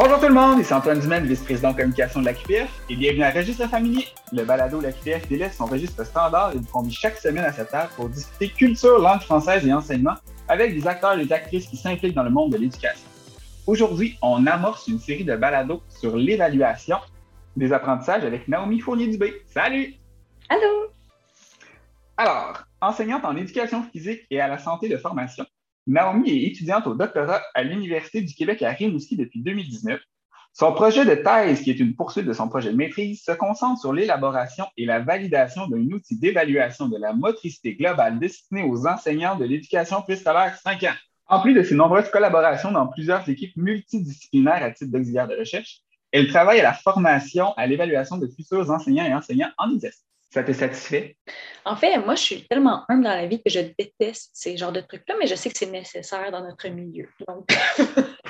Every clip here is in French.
Bonjour tout le monde, ici Antoine Dumaine, vice-président de communication de la QPF, et bienvenue à Registre Familier. Le balado de la QPF délaisse son registre standard et vous convie chaque semaine à cette table pour discuter culture, langue française et enseignement avec des acteurs et des actrices qui s'impliquent dans le monde de l'éducation. Aujourd'hui, on amorce une série de balados sur l'évaluation des apprentissages avec Naomi Fournier-Dubé. Salut! Allô! Alors, enseignante en éducation physique et à la santé de formation, Naomi est étudiante au doctorat à l'Université du Québec à Rimouski depuis 2019. Son projet de thèse, qui est une poursuite de son projet de maîtrise, se concentre sur l'élaboration et la validation d'un outil d'évaluation de la motricité globale destiné aux enseignants de l'éducation préscolaire 5 ans. En plus de ses nombreuses collaborations dans plusieurs équipes multidisciplinaires à titre d'auxiliaire de recherche, elle travaille à la formation, à l'évaluation de futurs enseignants et enseignants en exercice. Ça te satisfait? En fait, moi, je suis tellement humble dans la vie que je déteste ces genres de trucs-là, mais je sais que c'est nécessaire dans notre milieu. Donc,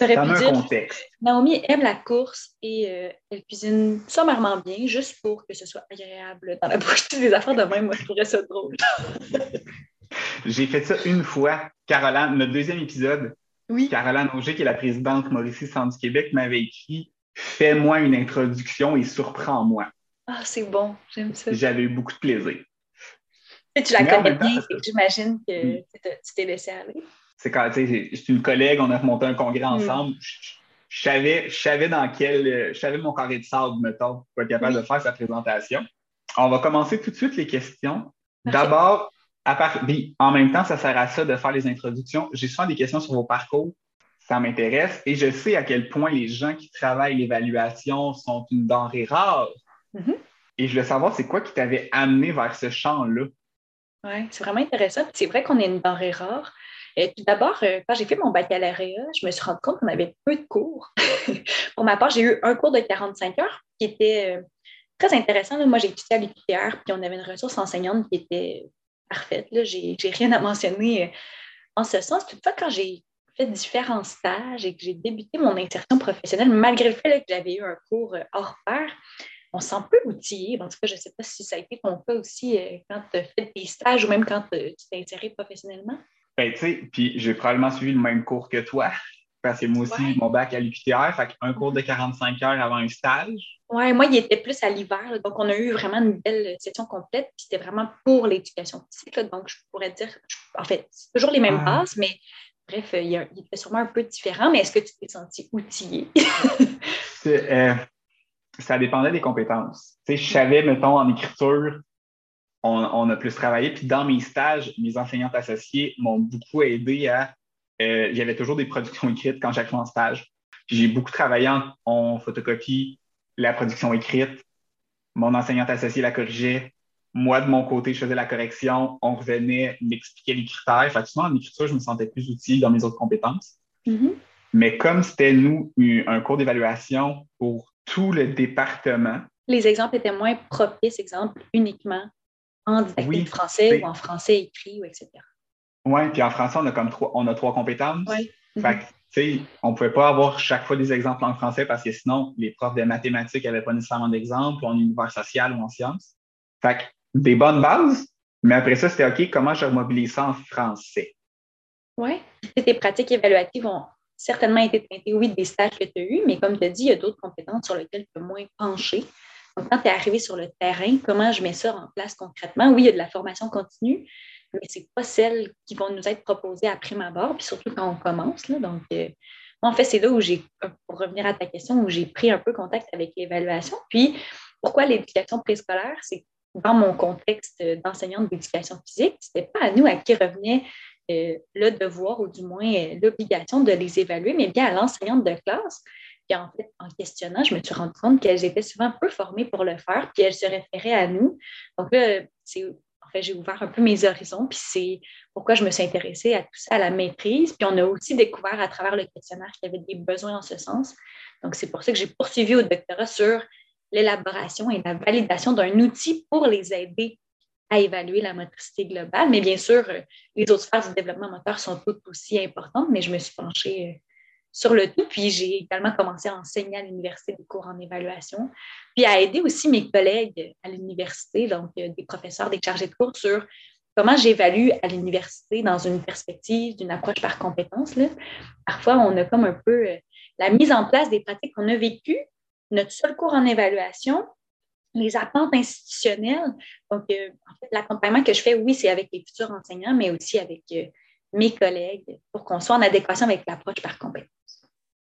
dans un contexte. Naomi aime la course et euh, elle cuisine sommairement bien, juste pour que ce soit agréable dans la bouche. Des affaires de même, moi, je trouverais ça drôle. J'ai fait ça une fois. Caroline, notre deuxième épisode, oui. Caroline Auger, qui est la présidente Mauricie Centre du Québec, m'avait écrit Fais-moi une introduction et surprends-moi. Ah, c'est bon, j'aime ça. J'avais eu beaucoup de plaisir. Et tu la connais bien, j'imagine que tu t'es laissé aller. C'est quand c'est une collègue, on a remonté un congrès mm. ensemble. Je, savais, je savais dans quel. Je savais mon carré de sable, mettons, pour être capable de faire sa présentation. On va commencer tout de suite les questions. D'abord, à part, en même temps, ça sert à ça de faire les introductions. J'ai souvent des questions sur vos parcours. Ça m'intéresse et je sais à quel point les gens qui travaillent l'évaluation sont une denrée rare Mm-hmm. Et je veux savoir, c'est quoi qui t'avait amené vers ce champ-là? Oui, c'est vraiment intéressant. C'est vrai qu'on est une denrée rare. Et tout d'abord, euh, quand j'ai fait mon baccalauréat, je me suis rendu compte qu'on avait peu de cours. Pour ma part, j'ai eu un cours de 45 heures qui était euh, très intéressant. Moi, j'ai étudié à l'UQTR, puis on avait une ressource enseignante qui était parfaite. J'ai rien à mentionner euh, en ce sens. Toutefois, quand j'ai fait différents stages et que j'ai débuté mon insertion professionnelle, malgré le fait que j'avais eu un cours hors pair, on se sent peu outillé. En tout cas, je ne sais pas si ça a été ton cas aussi euh, quand tu as fait tes stages ou même quand tu t'es inséré professionnellement. Ben, tu sais, puis j'ai probablement suivi le même cours que toi, parce que moi aussi, mon bac à l'UQTR, fait un cours de 45 heures avant un stage. Oui, moi, il était plus à l'hiver. Donc, on a eu vraiment une belle session complète, puis c'était vraiment pour l'éducation physique. donc, je pourrais dire, en fait, c'est toujours les mêmes bases, mais bref, il, était sûrement un peu différent. Mais est-ce que tu t'es senti outillé? euh, ça dépendait des compétences. Tu sais, je savais, mettons, en écriture, on, a plus travaillé. Puis dans mes stages, mes enseignantes associées m'ont beaucoup aidé à. Euh, J'avais toujours des productions écrites quand j'allais en stage. J'ai beaucoup travaillé en, photocopie la production écrite. Mon enseignante associée la corrigeait. Moi, de mon côté, je faisais la correction. On revenait m'expliquer les critères. Fait que en écriture, je me sentais plus utile dans mes autres compétences. Mm-hmm. Mais comme c'était, nous, un cours d'évaluation pour tout le département. Les exemples étaient moins propices, exemple, uniquement en didactique français ou en français écrit, ou etc. Oui, puis en français, on a comme trois, on a trois compétences. Oui. Fait que, on ne pouvait pas avoir chaque fois des exemples en français parce que sinon, les profs de mathématiques n'avaient pas nécessairement d'exemples en univers social ou en sciences. Fait que, des bonnes bases, mais après ça, c'était OK, comment je remobilise ça en français? Oui. Tes pratiques évaluatives ont certainement été teinté, oui, des stages que tu as eus, mais comme tu as dit, il y a d'autres compétences sur lesquelles tu as moins penché. Donc, quand tu es arrivé sur le terrain, comment je mets ça en place concrètement? Oui, il y a de la formation continue, mais ce n'est pas celles qui vont nous être proposées après ma barre, puis surtout quand on commence. Donc, euh, en fait, c'est là où j'ai, pour revenir à ta question, où j'ai pris un peu contact avec l'évaluation. Puis, pourquoi l'éducation préscolaire? C'est dans mon contexte d'enseignante d'éducation physique, ce n'était pas à nous à qui revenait euh, le devoir ou du moins euh, l'obligation de les évaluer, mais bien à l'enseignante de classe. Puis en fait, en questionnant, je me suis rendu compte qu'elles étaient souvent peu formées pour le faire, puis elles se référaient à nous. Donc là, c'est en fait, j'ai ouvert un peu mes horizons, puis c'est pourquoi je me suis intéressée à tout ça, à la maîtrise. Puis on a aussi découvert à travers le questionnaire qu'il y avait des besoins en ce sens. Donc c'est pour ça que j'ai poursuivi au doctorat sur l'élaboration et la validation d'un outil pour les aider à évaluer la motricité globale. Mais bien sûr, euh, les autres phases du développement moteur sont toutes aussi importantes, mais je me suis penchée euh, sur le tout. Puis j'ai également commencé à enseigner à l'université des cours en évaluation, puis à aider aussi mes collègues à l'université, donc euh, des professeurs, des chargés de cours sur comment j'évalue à l'université dans une perspective d'une approche par compétence. Là. Parfois, on a comme un peu la mise en place des pratiques qu'on a vécues, notre seul cours en évaluation, les attentes institutionnelles. Donc, euh, en fait, l'accompagnement que je fais, oui, c'est avec les futurs enseignants, mais aussi avec euh, mes collègues pour qu'on soit en adéquation avec l'approche par compétence.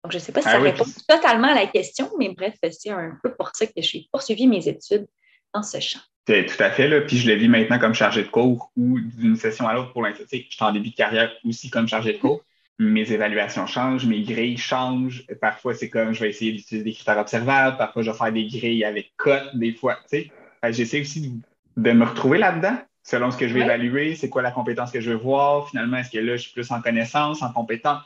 Donc, je ne sais pas si ah ça répond totalement à la question, mais bref, c'est un peu pour ça que j'ai poursuivi mes études dans ce champ. Tout à fait, là. Puis je le vis maintenant comme chargé de cours ou d'une session à l'autre pour l'instant. Je suis en début de carrière aussi comme chargé de cours. Mes évaluations changent, mes grilles changent. Parfois, c'est comme je vais essayer d'utiliser des critères observables. Parfois, je vais faire des grilles avec cotes, des fois. Tu sais, j'essaie aussi de, me retrouver là-dedans selon ce que je vais évaluer, c'est quoi la compétence que je veux voir. Finalement, est-ce que là, je suis plus en connaissance, en compétence?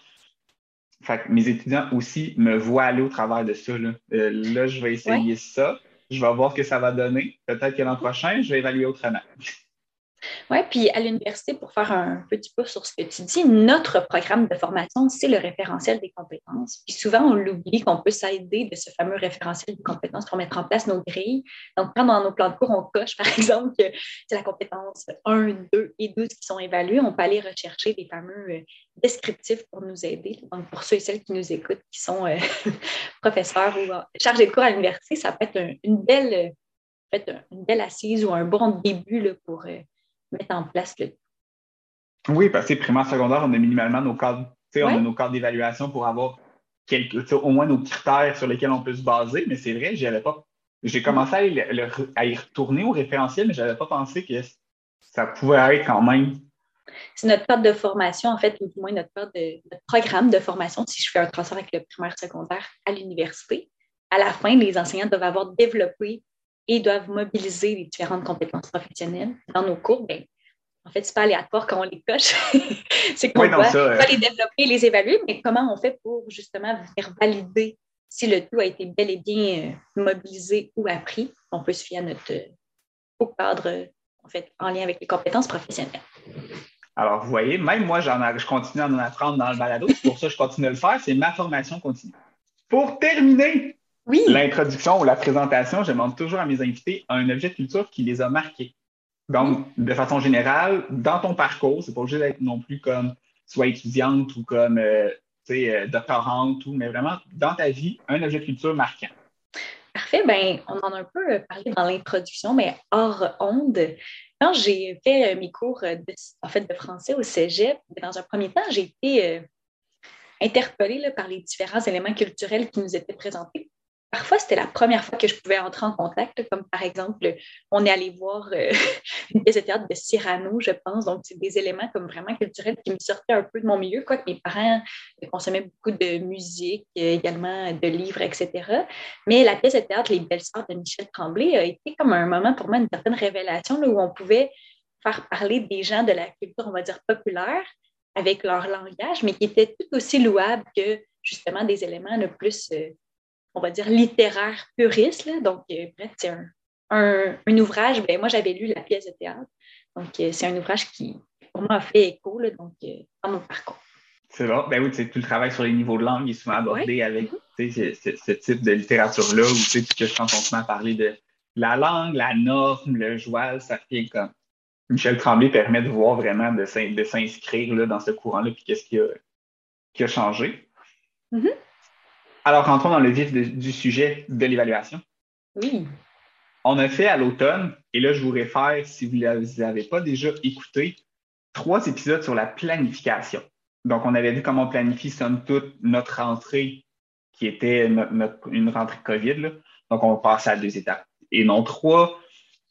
Fait que mes étudiants aussi me voient aller au travers de ça. Là, euh, là je vais essayer ça. Je vais voir ce que ça va donner. Peut-être que l'an prochain, je vais évaluer autrement. Oui, puis à l'université, pour faire un petit peu sur ce que tu dis, notre programme de formation, c'est le référentiel des compétences. Puis souvent, on l'oublie qu'on peut s'aider de ce fameux référentiel des compétences pour mettre en place nos grilles. Donc, quand dans nos plans de cours, on coche, par exemple, que c'est la compétence 1, 2 et 12 qui sont évaluées, on peut aller rechercher des fameux euh, descriptifs pour nous aider. Donc, pour ceux et celles qui nous écoutent, qui sont euh, professeurs ou chargés de cours à l'université, ça peut être une, belle, une belle assise ou un bon début pour mettre en place le Oui, parce que primaire, secondaire, on a minimalement nos cadres, on a nos cadres d'évaluation pour avoir quelques, au moins nos critères sur lesquels on peut se baser, mais c'est vrai, j'y avais pas. J'ai commencé à y, retourner au référentiel, mais je n'avais pas pensé que ça pouvait être quand même. C'est notre cadre de formation, en fait, ou du moins notre cadre de notre programme de formation, si je fais un transfert avec le primaire secondaire à l'université. À la fin, les enseignants doivent avoir développé et doivent mobiliser les différentes compétences professionnelles dans nos cours, bien, en fait, c'est pas aléatoire quand on les coche. c'est qu'on doit, les développer, les évaluer, mais comment on fait pour justement venir valider si le tout a été bel et bien euh, mobilisé ou appris? On peut se fier à notre euh, au cadre, en fait, en lien avec les compétences professionnelles. Alors, vous voyez, même moi, j'en je continue à en apprendre dans le balado. pour ça que je continue à le faire. C'est ma formation continue. Pour terminer, oui. L'introduction ou la présentation, je demande toujours à mes invités un objet de culture qui les a marqués. Donc, de façon générale, dans ton parcours, c'est pas obligé d'être non plus comme soit étudiante ou comme euh, euh, doctorante, ou, mais vraiment dans ta vie, un objet de culture marquant. Parfait. Ben, on en a un peu euh, parlé dans l'introduction, mais hors onde. Quand j'ai fait mes cours de, en fait, de français au cégep, dans un premier temps, j'ai été interpellée par les différents éléments culturels qui nous étaient présentés parfois, c'était la première fois que je pouvais entrer en contact, comme par exemple, on est allé voir une pièce de théâtre de Cyrano, je pense. Donc, c'est des éléments comme vraiment culturels qui me sortaient un peu de mon milieu, quoique mes parents consommaient beaucoup de musique, euh, également de livres, etc. Mais la pièce de théâtre Les Belles Sœurs de Michel Tremblay a été comme un moment pour moi, une certaine révélation où on pouvait faire parler des gens de la culture, on va dire, populaire avec leur langage, mais qui était tout aussi louable que justement des éléments le plus euh, on va dire, littéraire puriste. Donc, euh, bref, c'est un, ouvrage. Ben, moi, j'avais lu la pièce de théâtre. Donc, euh, c'est un ouvrage qui, pour moi, a fait écho donc, euh, dans mon parcours. C'est bon. Ben oui, tout le travail sur les niveaux de langue est souvent abordé avec ce, type de littérature-là où tu sais, quand on se met à parler de la langue, la norme, le joual, ça fait comme. Michel Tremblay permet de voir vraiment de, s'inscrire dans ce courant-là, puis qu'est-ce qui a, qui a changé. Mm-hmm. Alors, rentrons dans le vif du sujet de l'évaluation. Oui. On a fait à l'automne, et là, je vous réfère, si vous ne l'avez pas déjà écouté, trois épisodes sur la planification. Donc, on avait vu comment on planifie, somme toute, notre rentrée, qui était une rentrée COVID. Donc, on passe à deux étapes et non trois.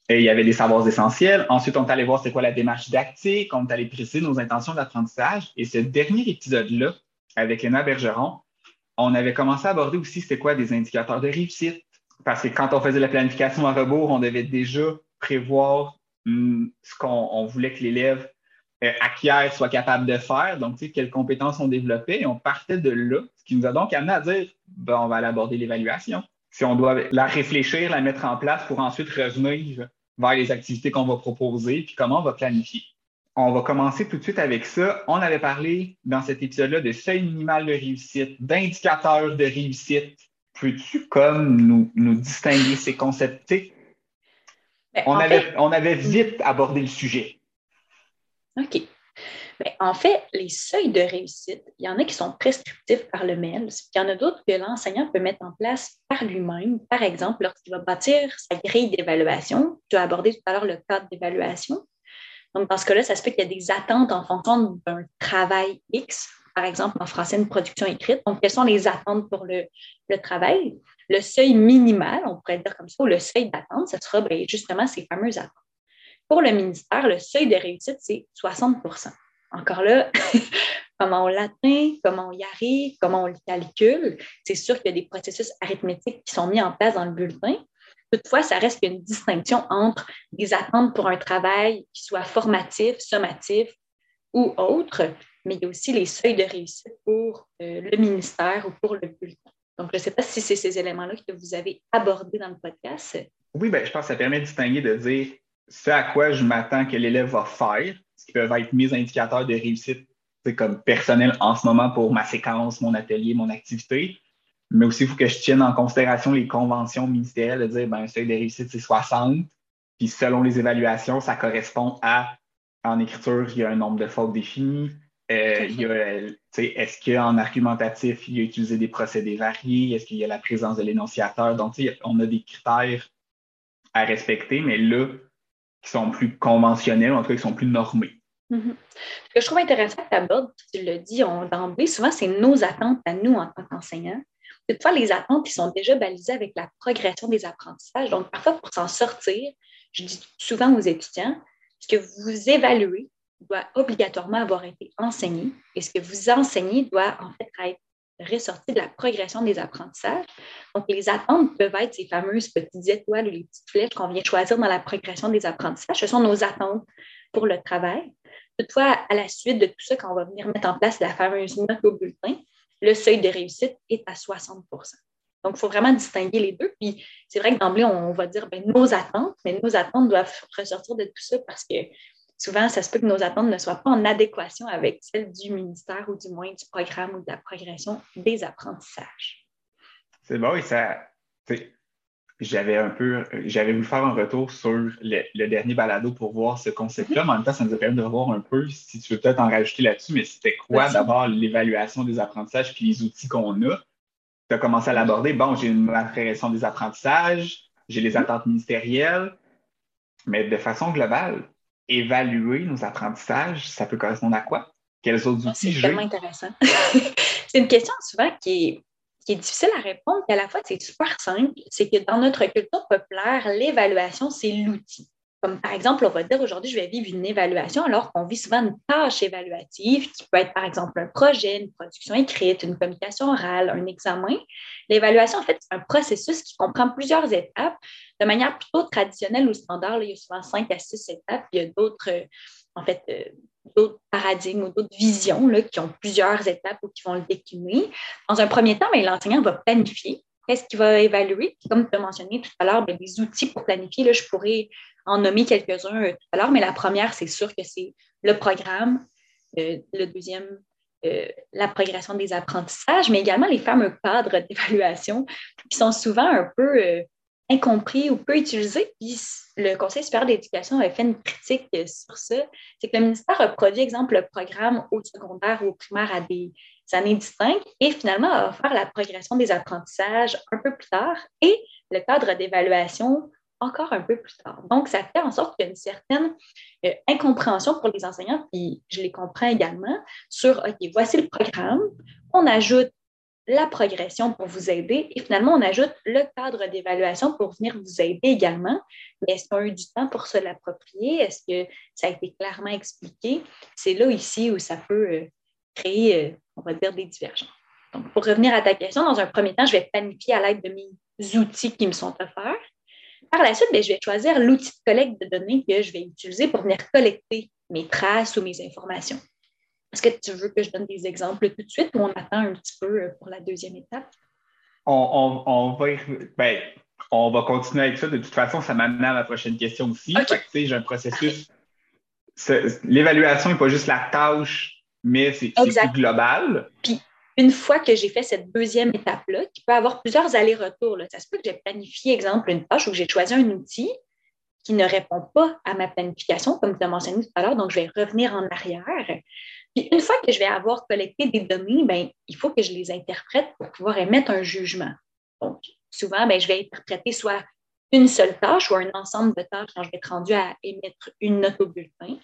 Et il y avait des savoirs essentiels. Ensuite, on est allé voir c'est quoi la démarche didactique. On est allé préciser nos intentions d'apprentissage. Et ce dernier épisode-là, avec Léna Bergeron, on avait commencé à aborder aussi c'était quoi des indicateurs de réussite. Parce que quand on faisait la planification à rebours, on devait déjà prévoir hum, ce qu'on voulait que l'élève euh, acquiert, soit capable de faire. Donc, tu sais, quelles compétences on développait. Et on partait de là, ce qui nous a donc amené à dire, ben, on va aller aborder l'évaluation. Si on doit la réfléchir, la mettre en place pour ensuite revenir vers les activités qu'on va proposer, puis comment on va planifier. On va commencer tout de suite avec ça. On avait parlé dans cet épisode-là de seuil minimal de réussite, d'indicateurs de réussite. Peux-tu comme nous, nous distinguer ces concepts? Ben, on, avait, on avait vite abordé le sujet. OK. Ben, en fait, les seuils de réussite, il y en a qui sont prescriptifs par le MEL, il y en a d'autres que l'enseignant peut mettre en place par lui-même. Par exemple, lorsqu'il va bâtir sa grille d'évaluation, tu as abordé tout à l'heure le cadre d'évaluation. Donc, dans ce cas-là, ça se fait qu'il y a des attentes en fonction d'un travail X, par exemple en français, une production écrite. Donc, quelles sont les attentes pour le, travail? Le seuil minimal, on pourrait dire comme ça, ou le seuil d'attente, ce sera ben, justement ces fameuses attentes. Pour le ministère, le seuil de réussite, c'est 60% Encore là, comment on l'atteint, comment on y arrive, comment on le calcule? C'est sûr qu'il y a des processus arithmétiques qui sont mis en place dans le bulletin. Toutefois, ça reste une distinction entre des attentes pour un travail qui soit formatif, sommatif ou autre, mais il y a aussi les seuils de réussite pour euh, le ministère ou pour le bulletin. Donc, je ne sais pas si c'est ces éléments-là que vous avez abordés dans le podcast. Oui, ben, je pense que ça permet de distinguer, de dire ce à quoi je m'attends que l'élève va faire, ce qui peuvent être mes indicateurs de réussite comme personnel en ce moment pour ma séquence, mon atelier, mon activité. Mais aussi, il faut que je tienne en considération les conventions ministérielles de dire ben, un seuil de réussite, c'est 60. Puis selon les évaluations, ça correspond à en écriture, il y a un nombre de fautes définies. Euh, est-ce qu'en argumentatif, il y a utilisé des procédés variés? Est-ce qu'il y a la présence de l'énonciateur? Donc, on a des critères à respecter, mais là, qui sont plus conventionnels, en tout cas, qui sont plus normés. Mm-hmm. Ce que je trouve intéressant que tu abordes, tu le dis d'emblée, souvent, c'est nos attentes à nous en tant qu'enseignants. Toutefois, les attentes, qui sont déjà balisées avec la progression des apprentissages. Donc, parfois, pour s'en sortir, je dis souvent aux étudiants, ce que vous évaluez doit obligatoirement avoir été enseigné et ce que vous enseignez doit en fait être ressorti de la progression des apprentissages. Donc, les attentes peuvent être ces fameuses petites étoiles ou les petites flèches qu'on vient choisir dans la progression des apprentissages. Ce sont nos attentes pour le travail. Toutefois, à la suite de tout ça, quand on va venir mettre en place la fameuse note au bulletin, le seuil de réussite est à 60% Donc, il faut vraiment distinguer les deux. Puis, c'est vrai que d'emblée, on va dire ben, nos attentes, mais nos attentes doivent ressortir de tout ça parce que souvent, ça se peut que nos attentes ne soient pas en adéquation avec celles du ministère ou du moins du programme ou de la progression des apprentissages. C'est bon, et ça, j'avais un peu, j'avais voulu faire un retour sur le, dernier balado pour voir ce concept-là, mais en même temps, ça nous a permis de voir un peu, si tu veux peut-être en rajouter là-dessus, mais c'était quoi d'abord l'évaluation des apprentissages puis les outils qu'on a? Tu as commencé à l'aborder. Bon, j'ai une progression des apprentissages, j'ai les attentes ministérielles, mais de façon globale, évaluer nos apprentissages, ça peut correspondre à quoi? Quels autres ah, outils C'est tellement intéressant. c'est une question souvent qui est, difficile à répondre, et à la fois c'est super simple. C'est que dans notre culture populaire, l'évaluation, c'est l'outil. Comme par exemple, on va dire aujourd'hui, je vais vivre une évaluation alors qu'on vit souvent une tâche évaluative qui peut être par exemple un projet, une production écrite, une communication orale, un examen. L'évaluation, en fait, c'est un processus qui comprend plusieurs étapes de manière plutôt traditionnelle ou standard. il y a souvent cinq à six étapes. Il y a d'autres, euh, en fait, euh, d'autres paradigmes ou d'autres visions là, qui ont plusieurs étapes ou qui vont le décliner. Dans un premier temps, ben, l'enseignant va planifier. Qu'est-ce qu'il va évaluer? Comme tu as mentionné tout à l'heure, ben, des outils pour planifier. Là, je pourrais en nommer quelques-uns euh, tout à l'heure, mais la première, c'est sûr que c'est le programme. Euh, le deuxième, euh, la progression des apprentissages, mais également les fameux cadres d'évaluation qui sont souvent un peu incompris ou peu utilisés. Puis le Conseil supérieur d'éducation avait fait une critique sur ça. C'est que le ministère a produit, exemple, le programme au secondaire ou au primaire à des années distinctes et finalement a offert la progression des apprentissages un peu plus tard et le cadre d'évaluation encore un peu plus tard. Donc, ça fait en sorte qu'il y a une certaine euh, incompréhension pour les enseignants, puis je les comprends également, sur, OK, voici le programme, on ajoute la progression pour vous aider et finalement, on ajoute le cadre d'évaluation pour venir vous aider également. Mais est-ce qu'on a eu du temps pour se l'approprier? Est-ce que ça a été clairement expliqué? C'est là ici où ça peut euh, créer, euh, on va dire, des divergences. Donc, pour revenir à ta question, dans un premier temps, je vais planifier à l'aide de mes outils qui me sont offerts. Par la suite, ben, je vais choisir l'outil de collecte de données que je vais utiliser pour venir collecter mes traces ou mes informations. Est-ce que tu veux que je donne des exemples tout de suite ou on attend un petit peu euh, pour la deuxième étape? On, va, ben, on va continuer avec ça. De toute façon, ça m'amène à la prochaine question aussi. J'ai un processus. L'évaluation n'est pas juste la tâche, mais c'est plus global. Puis, une fois que j'ai fait cette deuxième étape-là, qui peut avoir plusieurs allers-retours, ça se peut que j'ai planifié, exemple, une tâche ou que j'ai choisi un outil qui ne répond pas à ma planification, comme tu as mentionné tout à l'heure, donc je vais revenir en arrière. Puis une fois que je vais avoir collecté des données, ben, il faut que je les interprète pour pouvoir émettre un jugement. Donc, souvent, ben, je vais interpréter soit une seule tâche ou un ensemble de tâches quand je vais être rendu à émettre une note au bulletin.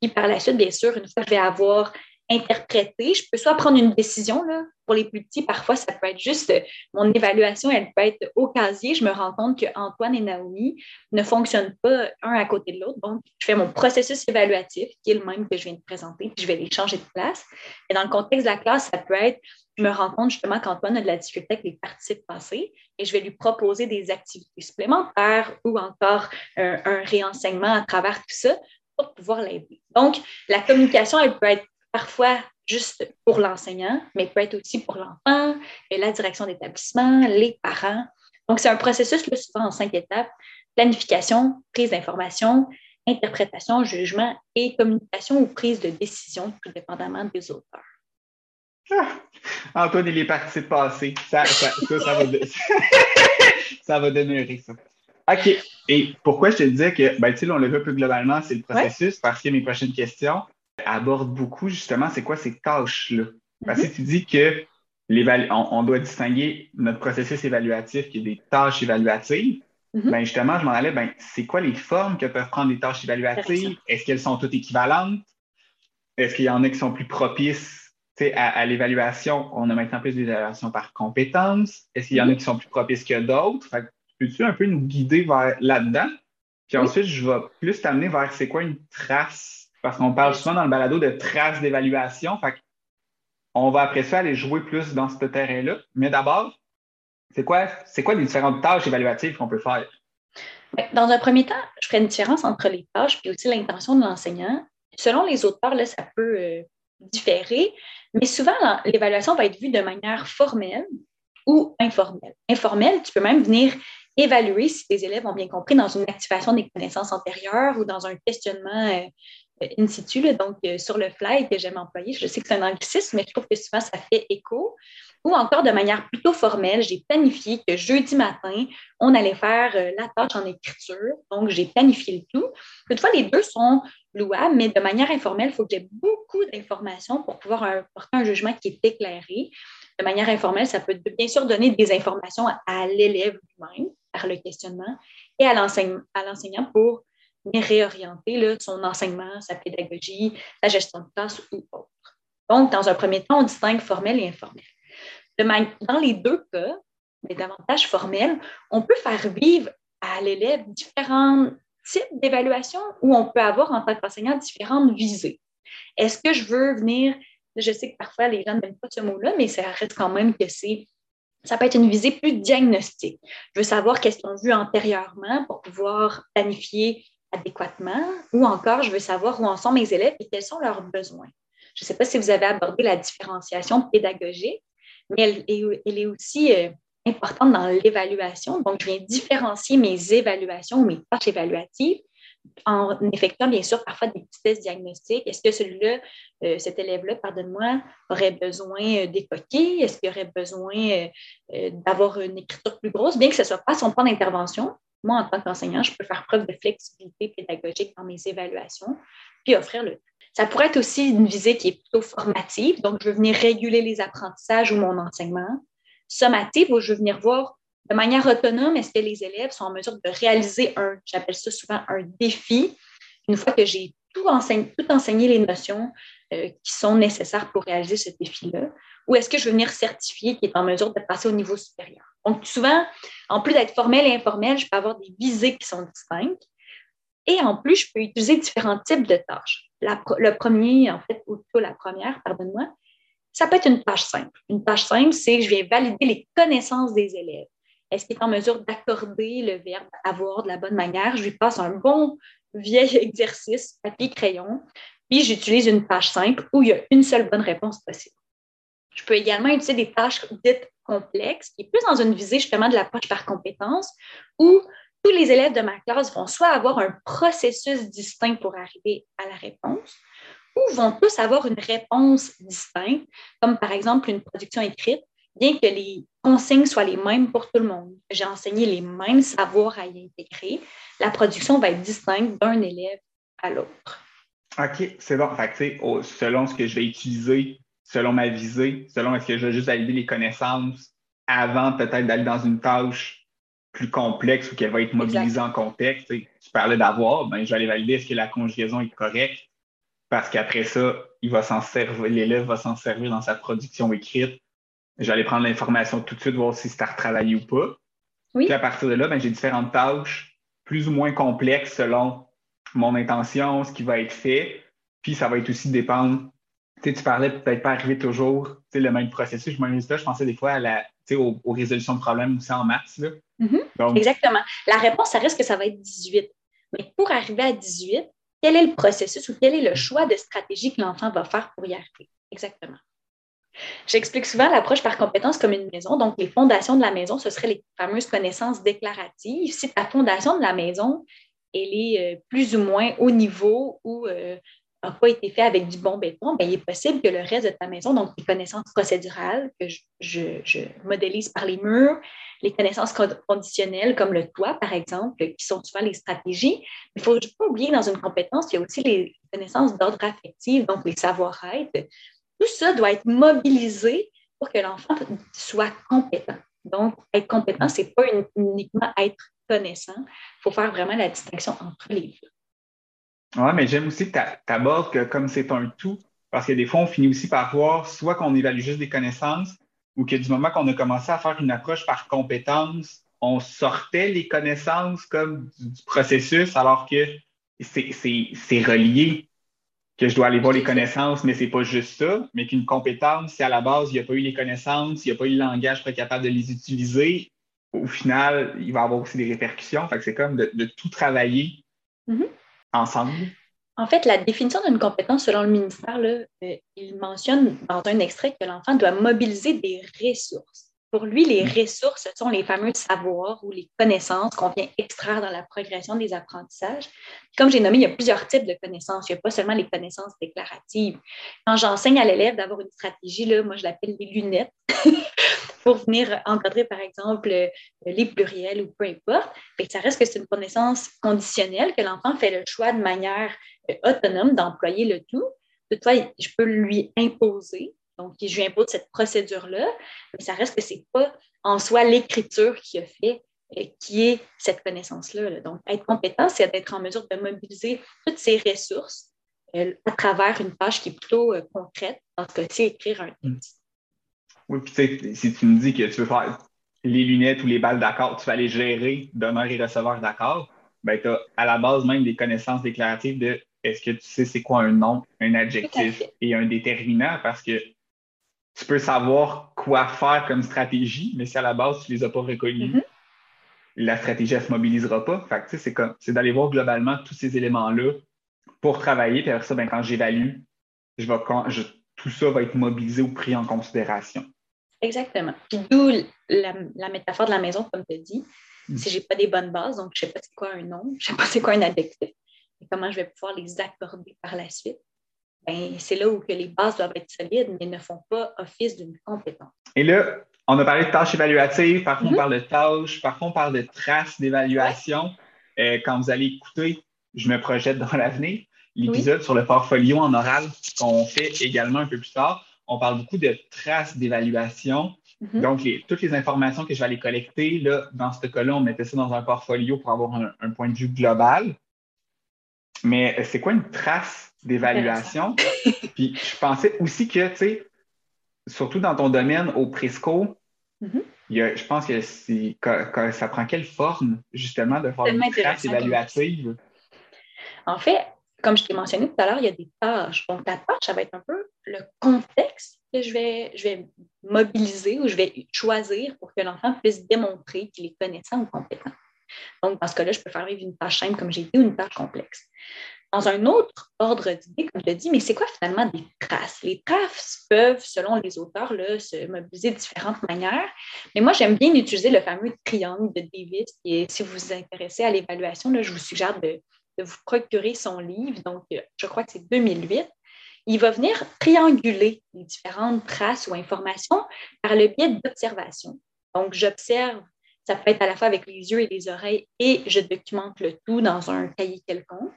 Puis par la suite, bien sûr, une fois que je vais avoir interpréter. Je peux soit prendre une décision, là, pour les plus petits, parfois ça peut être juste euh, mon évaluation, elle peut être au casier. Je me rends compte que Antoine et Naomi ne fonctionnent pas un à côté de l'autre. Donc, je fais mon processus évaluatif, qui est le même que je viens de présenter, puis je vais les changer de place. Et dans le contexte de la classe, ça peut être, je me rends compte justement qu'Antoine a de la difficulté avec les participes passés et je vais lui proposer des activités supplémentaires ou encore un, un réenseignement à travers tout ça pour pouvoir l'aider. Donc, la communication, elle peut être parfois juste pour l'enseignant, mais peut être aussi pour l'enfant, la direction d'établissement, les parents. Donc, c'est un processus là, souvent en cinq étapes planification, prise d'information, interprétation, jugement et communication ou prise de décision, tout dépendamment des auteurs. Ah, Antoine, il est parti de passer. Ça, ça, ça, va, ça va demeurer, ça. OK. Et pourquoi je te disais que, ben, tu sais, on le veut plus globalement, c'est le processus, parce que mes prochaines questions, aborde beaucoup justement c'est quoi ces tâches-là? Parce que mhm. tu dis que on, on, doit distinguer notre processus évaluatif qui est des tâches évaluatives. Mhm. Ben justement, je m'en allais, ben, c'est quoi les formes que peuvent prendre les tâches évaluatives? Est-ce qu'elles sont toutes équivalentes? Est-ce qu'il y en a qui sont plus propices à, à l'évaluation? On a maintenant plus d'évaluation par compétence. Est-ce qu'il y en a mhm. qui sont plus propices que d'autres? Peux-tu un peu nous guider vers là-dedans? Puis ensuite, je vais plus t'amener vers c'est quoi une trace parce qu'on parle souvent dans le balado de traces d'évaluation. on va après ça aller jouer plus dans ce terrain-là. Mais d'abord, c'est quoi, quoi les différentes tâches évaluatives qu'on peut faire? Dans un premier temps, je ferai une différence entre les tâches et aussi l'intention de l'enseignant. Selon les auteurs, là, ça peut euh, différer, mais souvent, l'évaluation va être vue de manière formelle ou informelle. Informelle, tu peux même venir évaluer si tes élèves ont bien compris dans une activation des connaissances antérieures ou dans un questionnement euh, in situ, donc euh, sur le fly que j'aime employer. Je sais que c'est un anglicisme, mais je trouve que souvent ça fait écho. Ou encore de manière plutôt formelle, j'ai planifié que jeudi matin, on allait faire euh, la tâche en écriture. Donc, j'ai planifié le tout. Toutefois, les deux sont louables, mais de manière informelle, il faut que j'ai beaucoup d'informations pour pouvoir porter un jugement qui est éclairé. De manière informelle, ça peut bien sûr donner des informations à l'élève lui-même par le questionnement et à l'enseignant pour réorienter son enseignement, sa pédagogie, sa gestion de classe ou autre. Donc, dans un premier temps, on distingue formel et informel. dans les deux cas, mais davantage formel, on peut faire vivre à l'élève différents types d'évaluation où on peut avoir en tant qu'enseignant différentes visées. Est-ce que je veux venir, je sais que parfois les gens n'aiment pas ce mot-là, mais ça reste quand même que c'est ça peut être une visée plus diagnostique. Je veux savoir qu'est-ce qu'ils ont vu antérieurement pour pouvoir planifier adéquatement ou encore je veux savoir où en sont mes élèves et quels sont leurs besoins. Je ne sais pas si vous avez abordé la différenciation pédagogique, mais elle est, aussi euh, importante dans l'évaluation. Donc, je viens différencier mes évaluations ou mes tâches évaluatives en effectuant bien sûr parfois des petits tests diagnostiques. Est-ce que celui-là, euh, cet élève-là, pardonne-moi, aurait besoin euh, d'époquer? Est-ce qu'il aurait besoin d'avoir une écriture plus grosse? Bien que ce ne soit pas son plan d'intervention, moi, en tant qu'enseignant, je peux faire preuve de flexibilité pédagogique dans mes évaluations, puis offrir le Ça pourrait être aussi une visée qui est plutôt formative, donc je veux venir réguler les apprentissages ou mon enseignement. Sommative, où je veux venir voir de manière autonome, est-ce que les élèves sont en mesure de réaliser un, j'appelle ça souvent un défi, une fois que j'ai tout, enseigné, les notions euh, qui sont nécessaires pour réaliser ce défi-là, ou est-ce que je veux venir certifier qui est en mesure de passer au niveau supérieur? Donc, souvent, en plus d'être formel et informel, je peux avoir des visées qui sont distinctes. Et en plus, je peux utiliser différents types de tâches. le premier, en fait, ou plutôt la première, pardonne-moi, ça peut être une tâche simple. Une tâche simple, c'est que je viens valider les connaissances des élèves. Est-ce qu'il est en mesure d'accorder le verbe avoir de la bonne manière? Je lui passe un bon vieil exercice, papier-crayon, puis j'utilise une tâche simple où il y a une seule bonne réponse possible. Je peux également utiliser des tâches dites complexes, qui est plus dans une visée justement de l'approche par compétence, où tous les élèves de ma classe vont soit avoir un processus distinct pour arriver à la réponse, ou vont tous avoir une réponse distincte, comme par exemple une production écrite, bien que les consignes soient les mêmes pour tout le monde. J'ai enseigné les mêmes savoirs à y intégrer, la production va être distincte d'un élève à l'autre. OK, c'est bon. Selon ce que je vais utiliser, selon ma visée, selon est-ce que je vais juste valider les connaissances avant peut-être d'aller dans une tâche plus complexe ou qu'elle va être mobilisée en contexte. Tu parlais d'avoir, ben, je vais aller valider est-ce que la conjugaison est correcte parce qu'après ça, il va s'en servir, l'élève va s'en servir dans sa production écrite. Je vais aller prendre l'information tout de suite, voir si c'est à retravailler ou pas. Oui. Puis à partir de là, ben, j'ai différentes tâches plus ou moins complexes selon mon intention, ce qui va être fait. Puis ça va être aussi dépendre. Tu, parlais peut-être pas arriver toujours le même processus. Je, je pensais des fois à la, aux, aux, résolutions de problèmes aussi en maths. Là. Mm-hmm. Exactement. La réponse, ça risque que ça va être 18. Mais pour arriver à 18, quel est le processus ou quel est le choix de stratégie que l'enfant va faire pour y arriver? Exactement. J'explique souvent l'approche par compétence comme une maison. Donc, les fondations de la maison, ce seraient les fameuses connaissances déclaratives. Si ta fondation de la maison, elle est euh, plus ou moins au niveau ou euh, n'a pas été fait avec du bon béton, bien, il est possible que le reste de ta maison, donc les connaissances procédurales que je, modélise par les murs, les connaissances conditionnelles comme le toit, par exemple, qui sont souvent les stratégies. Il ne faut pas oublier dans une compétence, il y a aussi les connaissances d'ordre affectif, donc les savoir-être. Tout ça doit être mobilisé pour que l'enfant soit compétent. Donc, être compétent, ce n'est pas uniquement être connaissant. Il faut faire vraiment la distinction entre les deux. Oui, mais j'aime aussi que tu abordes que comme c'est un tout, parce que des fois, on finit aussi par voir soit qu'on évalue juste des connaissances ou que du moment qu'on a commencé à faire une approche par compétence, on sortait les connaissances comme du, processus alors que c'est relié que je dois aller voir les connaissances, mais c'est pas juste ça, mais qu'une compétence, si à la base, il n'y a pas eu les connaissances, il n'y a pas eu le langage pour être capable de les utiliser, au final, il va y avoir aussi des répercussions. Fait que c'est comme de, tout travailler mm-hmm ensemble? En fait, la définition d'une compétence selon le ministère, là, euh, il mentionne dans un extrait que l'enfant doit mobiliser des ressources. Pour lui, les mm. ressources, ce sont les fameux savoirs ou les connaissances qu'on vient extraire dans la progression des apprentissages. Comme j'ai nommé, il y a plusieurs types de connaissances. Il n'y a pas seulement les connaissances déclaratives. Quand j'enseigne à l'élève d'avoir une stratégie, là, moi, je l'appelle les lunettes. pour venir encadrer, par exemple, euh, les pluriels ou peu importe. ça reste que c'est une connaissance conditionnelle, que l'enfant fait le choix de manière euh, autonome d'employer le tout. Toutefois, je peux lui imposer, donc je lui impose cette procédure-là, mais ça reste que ce n'est pas en soi l'écriture qui a fait euh, qui est cette connaissance-là. Donc, être compétent, c'est d'être en mesure de mobiliser toutes ces ressources à travers une tâche qui est plutôt concrète, en ce cas-ci, écrire un texte. Oui, puis si tu me dis que tu veux faire les lunettes ou les balles d'accord, tu vas aller gérer donneur et receveur d'accord, ben tu as à la base même des connaissances déclaratives de est-ce que tu sais c'est quoi un nom, un adjectif et un déterminant parce que tu peux savoir quoi faire comme stratégie, mais si à la base tu les as pas reconnus, mm-hmm. la stratégie ne se mobilisera pas. Fait que, c'est comme c'est d'aller voir globalement tous ces éléments-là pour travailler, puis après ça, ben, quand j'évalue, je vais quand je, tout ça va être mobilisé ou pris en considération. Exactement. Puis d'où la, métaphore de la maison, comme tu as dit. Mm. Si je n'ai pas des bonnes bases, donc je ne sais pas c'est quoi un nom, je ne sais pas c'est quoi un adjectif, et comment je vais pouvoir les accorder par la suite, ben, c'est là où que les bases doivent être solides, mais ne font pas office d'une compétence. Et là, on a parlé de tâches évaluatives, parfois on mm-hmm. parle de tâches, parfois on parle de traces d'évaluation. Euh, quand vous allez écouter, je me projette dans l'avenir, l'épisode sur le portfolio en oral qu'on fait également un peu plus tard on parle beaucoup de traces d'évaluation. Mm-hmm. Donc, toutes les informations que je vais aller collecter, là, dans ce cas-là, on mettait ça dans un portfolio pour avoir un, point de vue global. Mais c'est quoi une trace d'évaluation? Puis je pensais aussi que, tu sais, surtout dans ton domaine au Presco, mm-hmm. je pense que, ça prend quelle forme, justement, de faire une trace évaluative? En fait, comme je t'ai mentionné tout à l'heure, il y a des tâches. Donc, ta tâche, ça va être un peu le contexte que je vais, je vais mobiliser ou je vais choisir pour que l'enfant puisse démontrer qu'il est connaissant ou compétent. Donc, dans ce cas-là, je peux faire vivre une tâche simple, comme j'ai dit, ou une tâche complexe. Dans un autre ordre d'idée, comme je l'ai dit, mais c'est quoi finalement des traces? Les traces peuvent, selon les auteurs, là, se mobiliser de différentes manières. Mais moi, j'aime bien utiliser le fameux triangle de Davis. Et si vous vous intéressez à l'évaluation, je vous suggère de, de vous procurer son livre. Donc, je crois que c'est 2008 il va venir trianguler les différentes traces ou informations par le biais d'observation. Donc, j'observe Ça peut être à la fois avec les yeux et les oreilles et je documente le tout dans un cahier quelconque.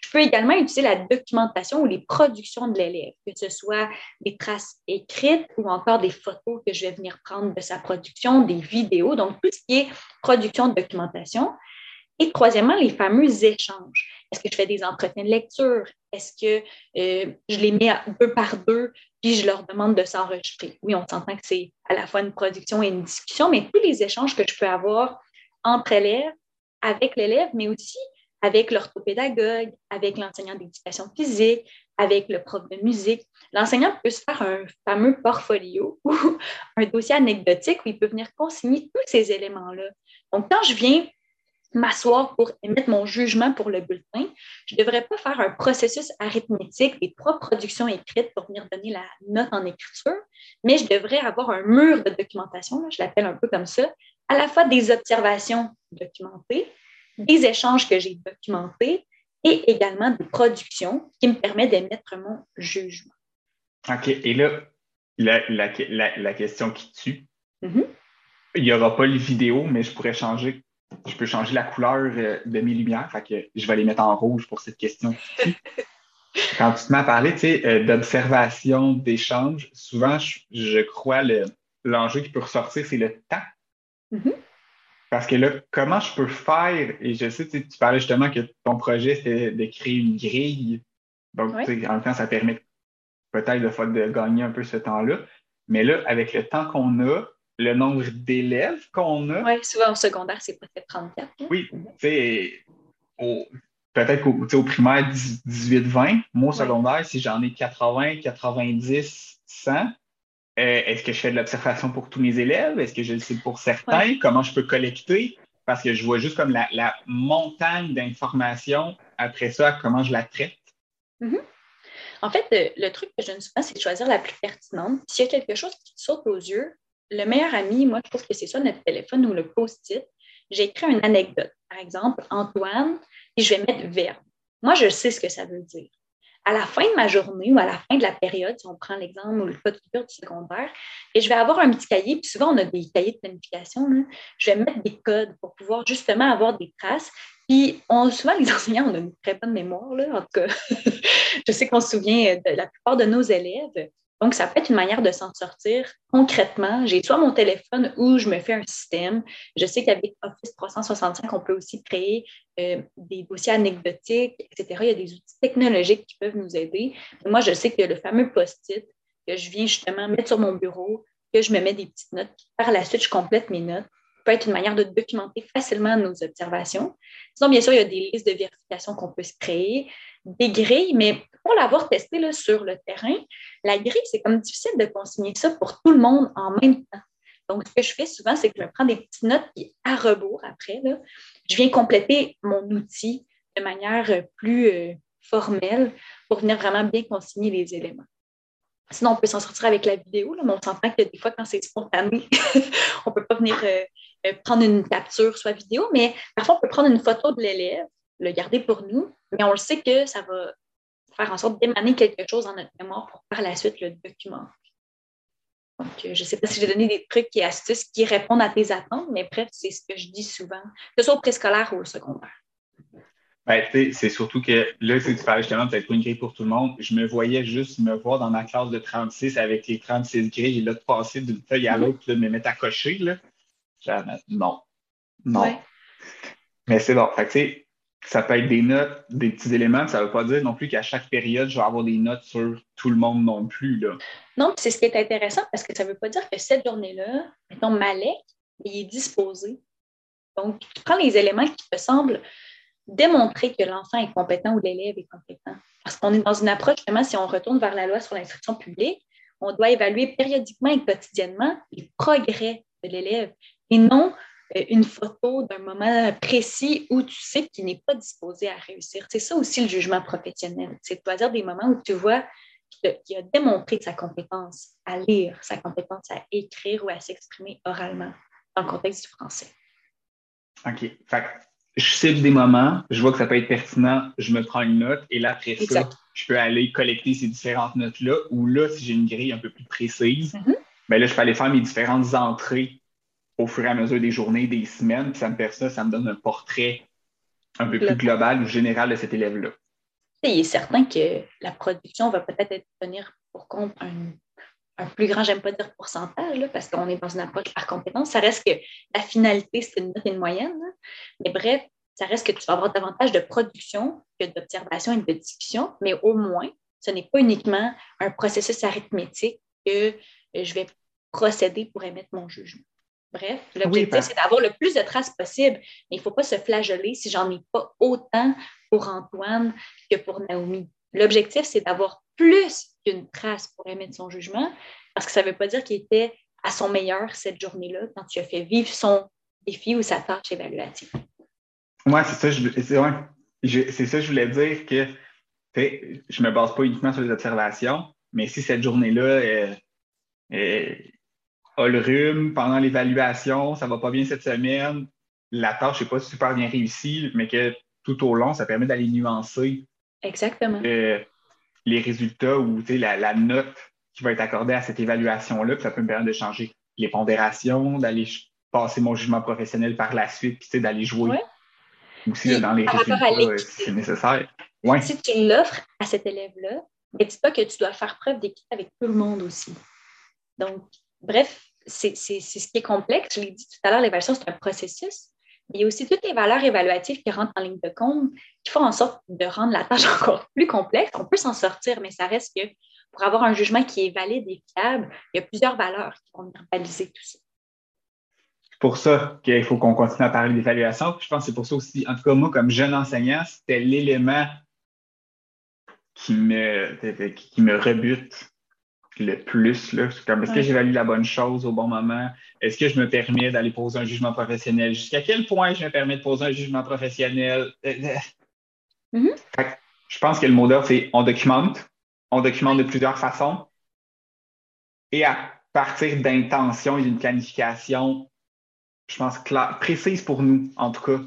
Je peux également utiliser la documentation ou les productions de l'élève, que ce soit des traces écrites ou encore des photos que je vais venir prendre de sa production, des vidéos, donc tout ce qui est production de documentation. Et troisièmement, les fameux échanges. Est-ce que je fais des entretiens de lecture? Est-ce que euh, je les mets deux par deux, puis je leur demande de s'enregistrer? Oui, on s'entend que c'est à la fois une production et une discussion, mais tous les échanges que je peux avoir entre élèves, avec l'élève, mais aussi avec l'orthopédagogue, avec l'enseignant d'éducation physique, avec le prof de musique. L'enseignant peut se faire un fameux portfolio ou un dossier anecdotique où il peut venir consigner tous ces éléments-là. Donc, quand je viens m'asseoir pour émettre mon jugement pour le bulletin, je ne devrais pas faire un processus arithmétique des trois productions écrites pour venir donner la note en écriture, mais je devrais avoir un mur de documentation, je l'appelle un peu comme ça, à la fois des observations documentées, des échanges que j'ai documentés et également des productions qui me permettent d'émettre mon jugement. OK. Et là, la, question qui tue, mm-hmm. il n'y aura pas les vidéos, mais je pourrais changer, je peux changer la couleur euh, de mes lumières. Fait que je vais les mettre en rouge pour cette question. Quand tu à parler euh, d'observation, d'échange, souvent, je, crois l'enjeu qui peut ressortir, c'est le temps. Mm-hmm. Parce que là, comment je peux faire, et je sais, tu parlais justement que ton projet, c'était de créer une grille. Donc, en même temps, ça permet peut-être de, de gagner un peu ce temps-là. Mais là, avec le temps qu'on a, le nombre d'élèves qu'on a. Oui, souvent au secondaire, c'est peut-être 34. Hein? Oui, tu sais, peut-être qu'au primaire, 18-20. Moi, au secondaire, si j'en ai 80, 90, 100, euh, est-ce que je fais de l'observation pour tous mes élèves? Est-ce que je le sais pour certains? Comment je peux collecter? Parce que je vois juste comme la, montagne d'informations. Après ça, comment je la traite? Mm-hmm. En fait, le, truc que je ne sais pas, c'est de choisir la plus pertinente. S'il y a quelque chose qui saute aux yeux, le meilleur ami, moi, je trouve que c'est ça notre téléphone ou le post-it. J'ai écrit une anecdote. Par exemple, Antoine, et je vais mettre verbe. Moi, je sais ce que ça veut dire à la fin de ma journée ou à la fin de la période, si on prend l'exemple ou le cas de du secondaire, et je vais avoir un petit cahier, puis souvent on a des cahiers de planification, je vais mettre des codes pour pouvoir justement avoir des traces. Puis on, souvent, les enseignants, on a une très bonne mémoire, en tout cas. je sais qu'on se souvient de la plupart de nos élèves. Donc, ça peut être une manière de s'en sortir concrètement. J'ai soit mon téléphone ou je me fais un système. Je sais qu'avec Office 365, on peut aussi créer euh, des dossiers anecdotiques, etc. Il y a des outils technologiques qui peuvent nous aider. moi, je sais que le fameux post-it que je viens justement mettre sur mon bureau, que je me mets des petites notes, par la suite, je complète mes notes, peut être une manière de documenter facilement nos observations. Sinon, bien sûr, il y a des listes de vérification qu'on peut se créer des grilles, mais pour l'avoir testé là, sur le terrain, la grille, c'est comme difficile de consigner ça pour tout le monde en même temps. Donc, ce que je fais souvent, c'est que je me prends des petites notes, puis à rebours après, là, je viens compléter mon outil de manière plus euh, formelle pour venir vraiment bien consigner les éléments. Sinon, on peut s'en sortir avec la vidéo, là, mais on s'entend que des fois, quand c'est spontané, on ne peut pas venir euh, euh, prendre une capture, soit vidéo, mais parfois, on peut prendre une photo de l'élève, le garder pour nous, mais on le sait que ça va faire en sorte d'émaner quelque chose dans notre mémoire pour par la suite le documenter. Donc, euh, je ne sais pas si j'ai donné des trucs et astuces qui répondent à tes attentes, mais bref, c'est ce que je dis souvent, que ce soit au préscolaire ou au secondaire. Ben, c'est surtout que là, si tu parlais justement de être une grille pour tout le monde, je me voyais juste me voir dans ma classe de 36 avec les 36 grilles et là, de passer d'une feuille à l'autre, de me mettre à cocher. Là. Non. Non. Mais c'est bon. Fait que, ça peut être des notes, des petits éléments. Ça ne veut pas dire non plus qu'à chaque période, je vais avoir des notes sur tout le monde non plus. Là. Non, c'est ce qui est intéressant parce que ça ne veut pas dire que cette journée-là, mettons, Malek, il est disposé. Donc, tu prends les éléments qui te semblent démontrer que l'enfant est compétent ou l'élève est compétent. Parce qu'on est dans une approche, justement, si on retourne vers la loi sur l'instruction publique, on doit évaluer périodiquement et quotidiennement les progrès de l'élève et non euh, une photo d'un moment précis où tu sais qu'il n'est pas disposé à réussir. C'est ça aussi le jugement professionnel. C'est de choisir des moments où tu vois qu'il a démontré sa compétence à lire, sa compétence à écrire ou à s'exprimer oralement dans le contexte du français. OK. Fait je cible des moments, je vois que ça peut être pertinent, je me prends une note et là, après ça, je peux aller collecter ces différentes notes-là. Ou là, si j'ai une grille un peu plus précise, mm-hmm. ben là, je peux aller faire mes différentes entrées au fur et à mesure des journées, des semaines, puis ça me fait ça, ça me donne un portrait un peu plus global ou général de cet élève-là. Il est certain que la production va peut-être tenir pour compte un, plus grand, j'aime pas dire pourcentage, parce qu'on est dans une approche par compétence. Ça reste que la finalité, c'est une note et une moyenne. Mais bref, ça reste que tu vas avoir davantage de production que d'observation et de discussion, mais au moins, ce n'est pas uniquement un processus arithmétique que je vais procéder pour émettre mon jugement. Bref, l'objectif, c'est d'avoir le plus de traces possible. Mais il ne faut pas se flageller si j'en ai pas autant pour Antoine que pour Naomi. L'objectif, c'est d'avoir plus qu'une trace pour émettre son jugement, parce que ça ne veut pas dire qu'il était à son meilleur cette journée-là quand tu as fait vivre son défi ou sa tâche évaluative. Oui, c'est ça, je, c'est, ça, je voulais dire que je ne me base pas uniquement sur les observations, mais si cette journée-là a le rhume pendant l'évaluation, ça ne va pas bien cette semaine, la tâche n'est pas super bien réussie, mais que tout au long, ça permet d'aller nuancer Exactement. Euh, les résultats ou la, la note qui va être accordée à cette évaluation-là, ça peut me permettre de changer les pondérations, d'aller passer mon jugement professionnel par la suite, puis d'aller jouer aussi dans les résultats euh, si c'est nécessaire. Si tu l'offres à cet élève-là, mais dis pas que tu dois faire preuve d'équité avec tout le monde aussi. Donc, bref, c'est ce qui est complexe. Je l'ai dit tout à l'heure, l'évaluation, c'est un processus. Il y a aussi toutes les valeurs évaluatives qui rentrent en ligne de compte, qui font en sorte de rendre la tâche encore plus complexe. On peut s'en sortir, mais ça reste que pour avoir un jugement qui est valide et fiable, il y a plusieurs valeurs qui vont baliser tout ça. C'est pour ça qu'il faut qu'on continue à parler d'évaluation. Je pense que c'est pour ça aussi, en tout cas, moi, comme jeune enseignant, c'était l'élément qui me, qui me rebute le plus. Là. Comme est-ce que j'évalue la bonne chose au bon moment? Est-ce que je me permets d'aller poser un jugement professionnel? Jusqu'à quel point je me permets de poser un jugement professionnel? Euh, euh. Mm-hmm. Je pense que le mot d'ordre, c'est on documente. On documente de plusieurs façons. Et à partir d'intentions et d'une planification, je pense, précise pour nous, en tout cas.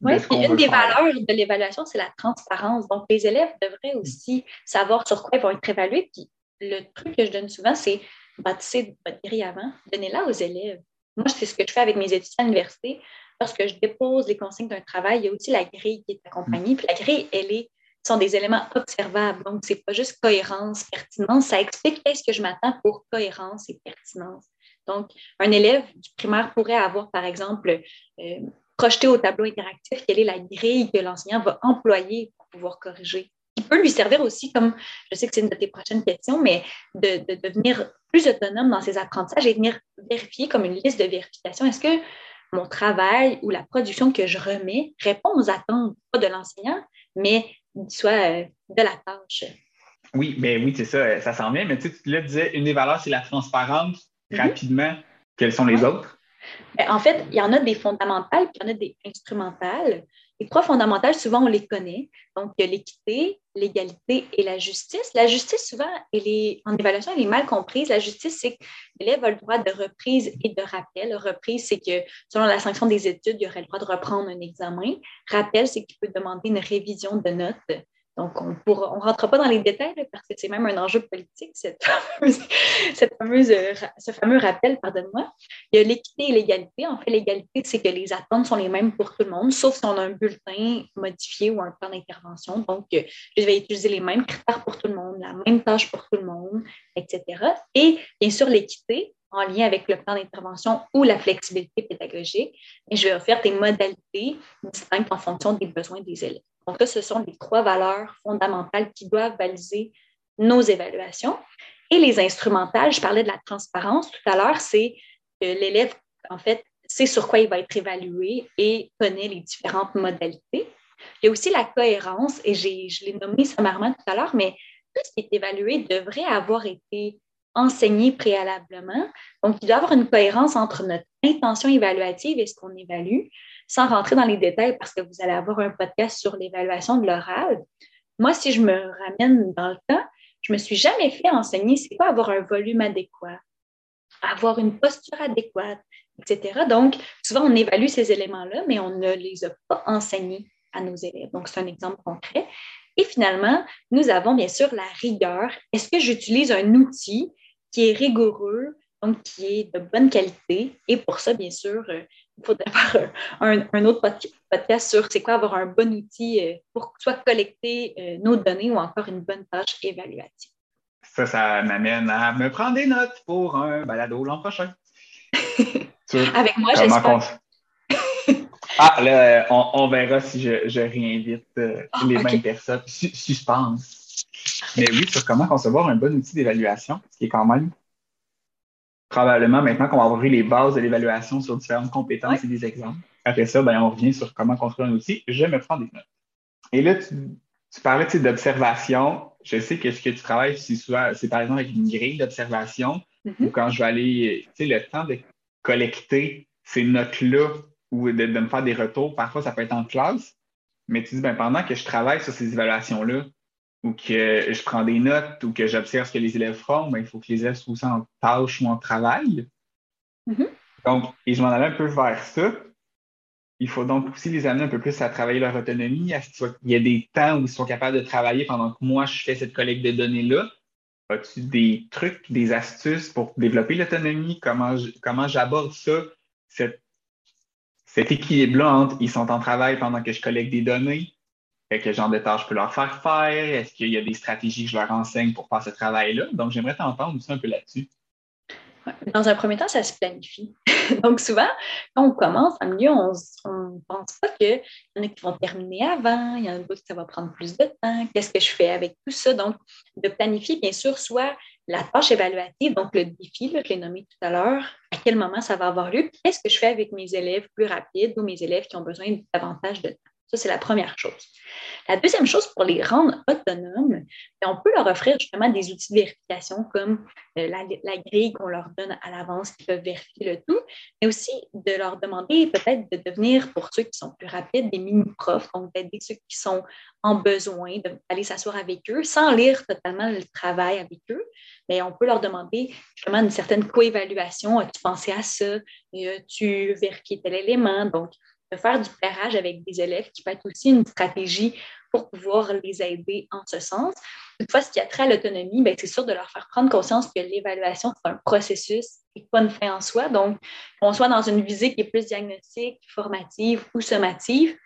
Oui, une des valeurs de l'évaluation, c'est la transparence. Donc, les élèves devraient aussi savoir sur quoi ils vont être évalués. Puis, le truc que je donne souvent, c'est bâtissez votre grille avant, donnez-la aux élèves. Moi, c'est ce que je fais avec mes étudiants à l'université. Lorsque je dépose les consignes d'un travail, il y a aussi la grille qui est accompagnée. Puis la grille, elle est, sont des éléments observables. Donc, ce n'est pas juste cohérence, pertinence. Ça explique qu'est-ce que je m'attends pour cohérence et pertinence. Donc, un élève du primaire pourrait avoir, par exemple, euh, projeté au tableau interactif quelle est la grille que l'enseignant va employer pour pouvoir corriger qui peut lui servir aussi comme, je sais que c'est une de tes prochaines questions, mais de, devenir plus autonome dans ses apprentissages et venir vérifier comme une liste de vérification. Est-ce que mon travail ou la production que je remets répond aux attentes, pas de l'enseignant, mais soit euh, de la tâche? Oui, mais oui, c'est ça, ça s'en vient. Mais tu, sais, tu disais, une des valeurs, c'est la transparence. Mm-hmm. Rapidement, quelles sont les autres? Ben, en fait, il y en a des fondamentales, puis il y en a des instrumentales. Les trois fondamentales, souvent, on les connaît. Donc, y l'équité, l'égalité et la justice. La justice, souvent, elle est, en évaluation, elle est mal comprise. La justice, c'est que l'élève a le droit de reprise et de rappel. Reprise, c'est que selon la sanction des études, il aurait le droit de reprendre un examen. Rappel, c'est qu'il peut demander une révision de notes donc, on ne rentre pas dans les détails parce que c'est même un enjeu politique, cette euh, ce fameux rappel, pardonne-moi. Il y a l'équité et l'égalité. En fait, l'égalité, c'est que les attentes sont les mêmes pour tout le monde, sauf si on a un bulletin modifié ou un plan d'intervention. Donc, euh, je vais utiliser les mêmes critères pour tout le monde, la même tâche pour tout le monde, etc. Et bien sûr, l'équité, en lien avec le plan d'intervention ou la flexibilité pédagogique, et je vais offrir des modalités distinctes en fonction des besoins des élèves. Donc, là, ce sont les trois valeurs fondamentales qui doivent baliser nos évaluations. Et les instrumentales, je parlais de la transparence tout à l'heure, c'est que l'élève, en fait, sait sur quoi il va être évalué et connaît les différentes modalités. Il y a aussi la cohérence, et je l'ai nommé sommairement tout à l'heure, mais tout ce qui est évalué devrait avoir été enseigné préalablement. Donc, il doit y avoir une cohérence entre notre intention évaluative et ce qu'on évalue sans rentrer dans les détails parce que vous allez avoir un podcast sur l'évaluation de l'oral. Moi, si je me ramène dans le temps, je me suis jamais fait enseigner c'est quoi avoir un volume adéquat, avoir une posture adéquate, etc. Donc, souvent, on évalue ces éléments-là, mais on ne les a pas enseignés à nos élèves. Donc, c'est un exemple concret. Et finalement, nous avons bien sûr la rigueur. Est-ce que j'utilise un outil qui est rigoureux, donc qui est de bonne qualité? Et pour ça, bien sûr, euh, il faudrait faire un, autre podcast sur c'est quoi avoir un bon outil euh, pour soit collecter euh, nos données ou encore une bonne tâche évaluative. Ça, ça m'amène à me prendre des notes pour un balado l'an prochain. Avec moi, j'espère. ah, là, on, verra si je, réinvite ah, les mêmes personnes. suspense. Mais oui, sur comment concevoir un bon outil d'évaluation, ce qui est quand même probablement maintenant qu'on va avoir les bases de l'évaluation sur différentes compétences et des exemples. Après ça, ben, on revient sur comment construire un outil. Je me prends des notes. Et là, tu, tu parlais d'observation. Je sais que ce que tu travailles, c'est par exemple avec une grille d'observation mm-hmm. ou quand je vais aller, tu sais, le temps de collecter ces notes-là ou de, de, me faire des retours, parfois ça peut être en classe, mais tu dis, ben, pendant que je travaille sur ces évaluations-là, ou que je prends des notes ou que j'observe ce que les élèves font, ben, il faut que les élèves soient aussi en tâche ou en travail. Mm-hmm. Donc, et je m'en allais un peu vers ça. Il faut donc aussi les amener un peu plus à travailler leur autonomie, à ce qu'il y a des temps où ils sont capables de travailler pendant que moi, je fais cette collecte de données-là. As-tu des trucs, des astuces pour développer l'autonomie? Comment, comment j'aborde ça, cet équilibre-là entre ils sont en travail pendant que je collecte des données, quel genre de tâches je peux leur faire faire? Est-ce qu'il y a des stratégies que je leur enseigne pour faire ce travail-là? Donc, j'aimerais t'entendre aussi un peu là-dessus. Dans un premier temps, ça se planifie. Donc, souvent, quand on commence en milieu, on ne pense pas qu'il y en a qui vont terminer avant, il y en a d'autres qui ça va prendre plus de temps. Qu'est-ce que je fais avec tout ça? Donc, de planifier, bien sûr, soit la tâche évaluative, donc le défi que je l'ai nommé tout à l'heure, à quel moment ça va avoir lieu, qu'est-ce que je fais avec mes élèves plus rapides ou mes élèves qui ont besoin davantage de temps? Ça, c'est la première chose. La deuxième chose, pour les rendre autonomes, ben, on peut leur offrir justement des outils de vérification comme euh, la, grille qu'on leur donne à l'avance qui peuvent vérifier le tout, mais aussi de leur demander peut-être de devenir, pour ceux qui sont plus rapides, des mini-profs, donc d'aider ceux qui sont en besoin d'aller s'asseoir avec eux sans lire totalement le travail avec eux. Mais on peut leur demander justement une certaine coévaluation. As-tu pensé à ça? As-tu vérifié tel élément? Donc, de faire du pairage avec des élèves qui peut être aussi une stratégie pour pouvoir les aider en ce sens. Toutefois, ce qui a trait à l'autonomie, ben, c'est sûr de leur faire prendre conscience que l'évaluation, c'est un processus et pas une fin en soi. Donc, qu'on soit dans une visée qui est plus diagnostique, formative ou sommative,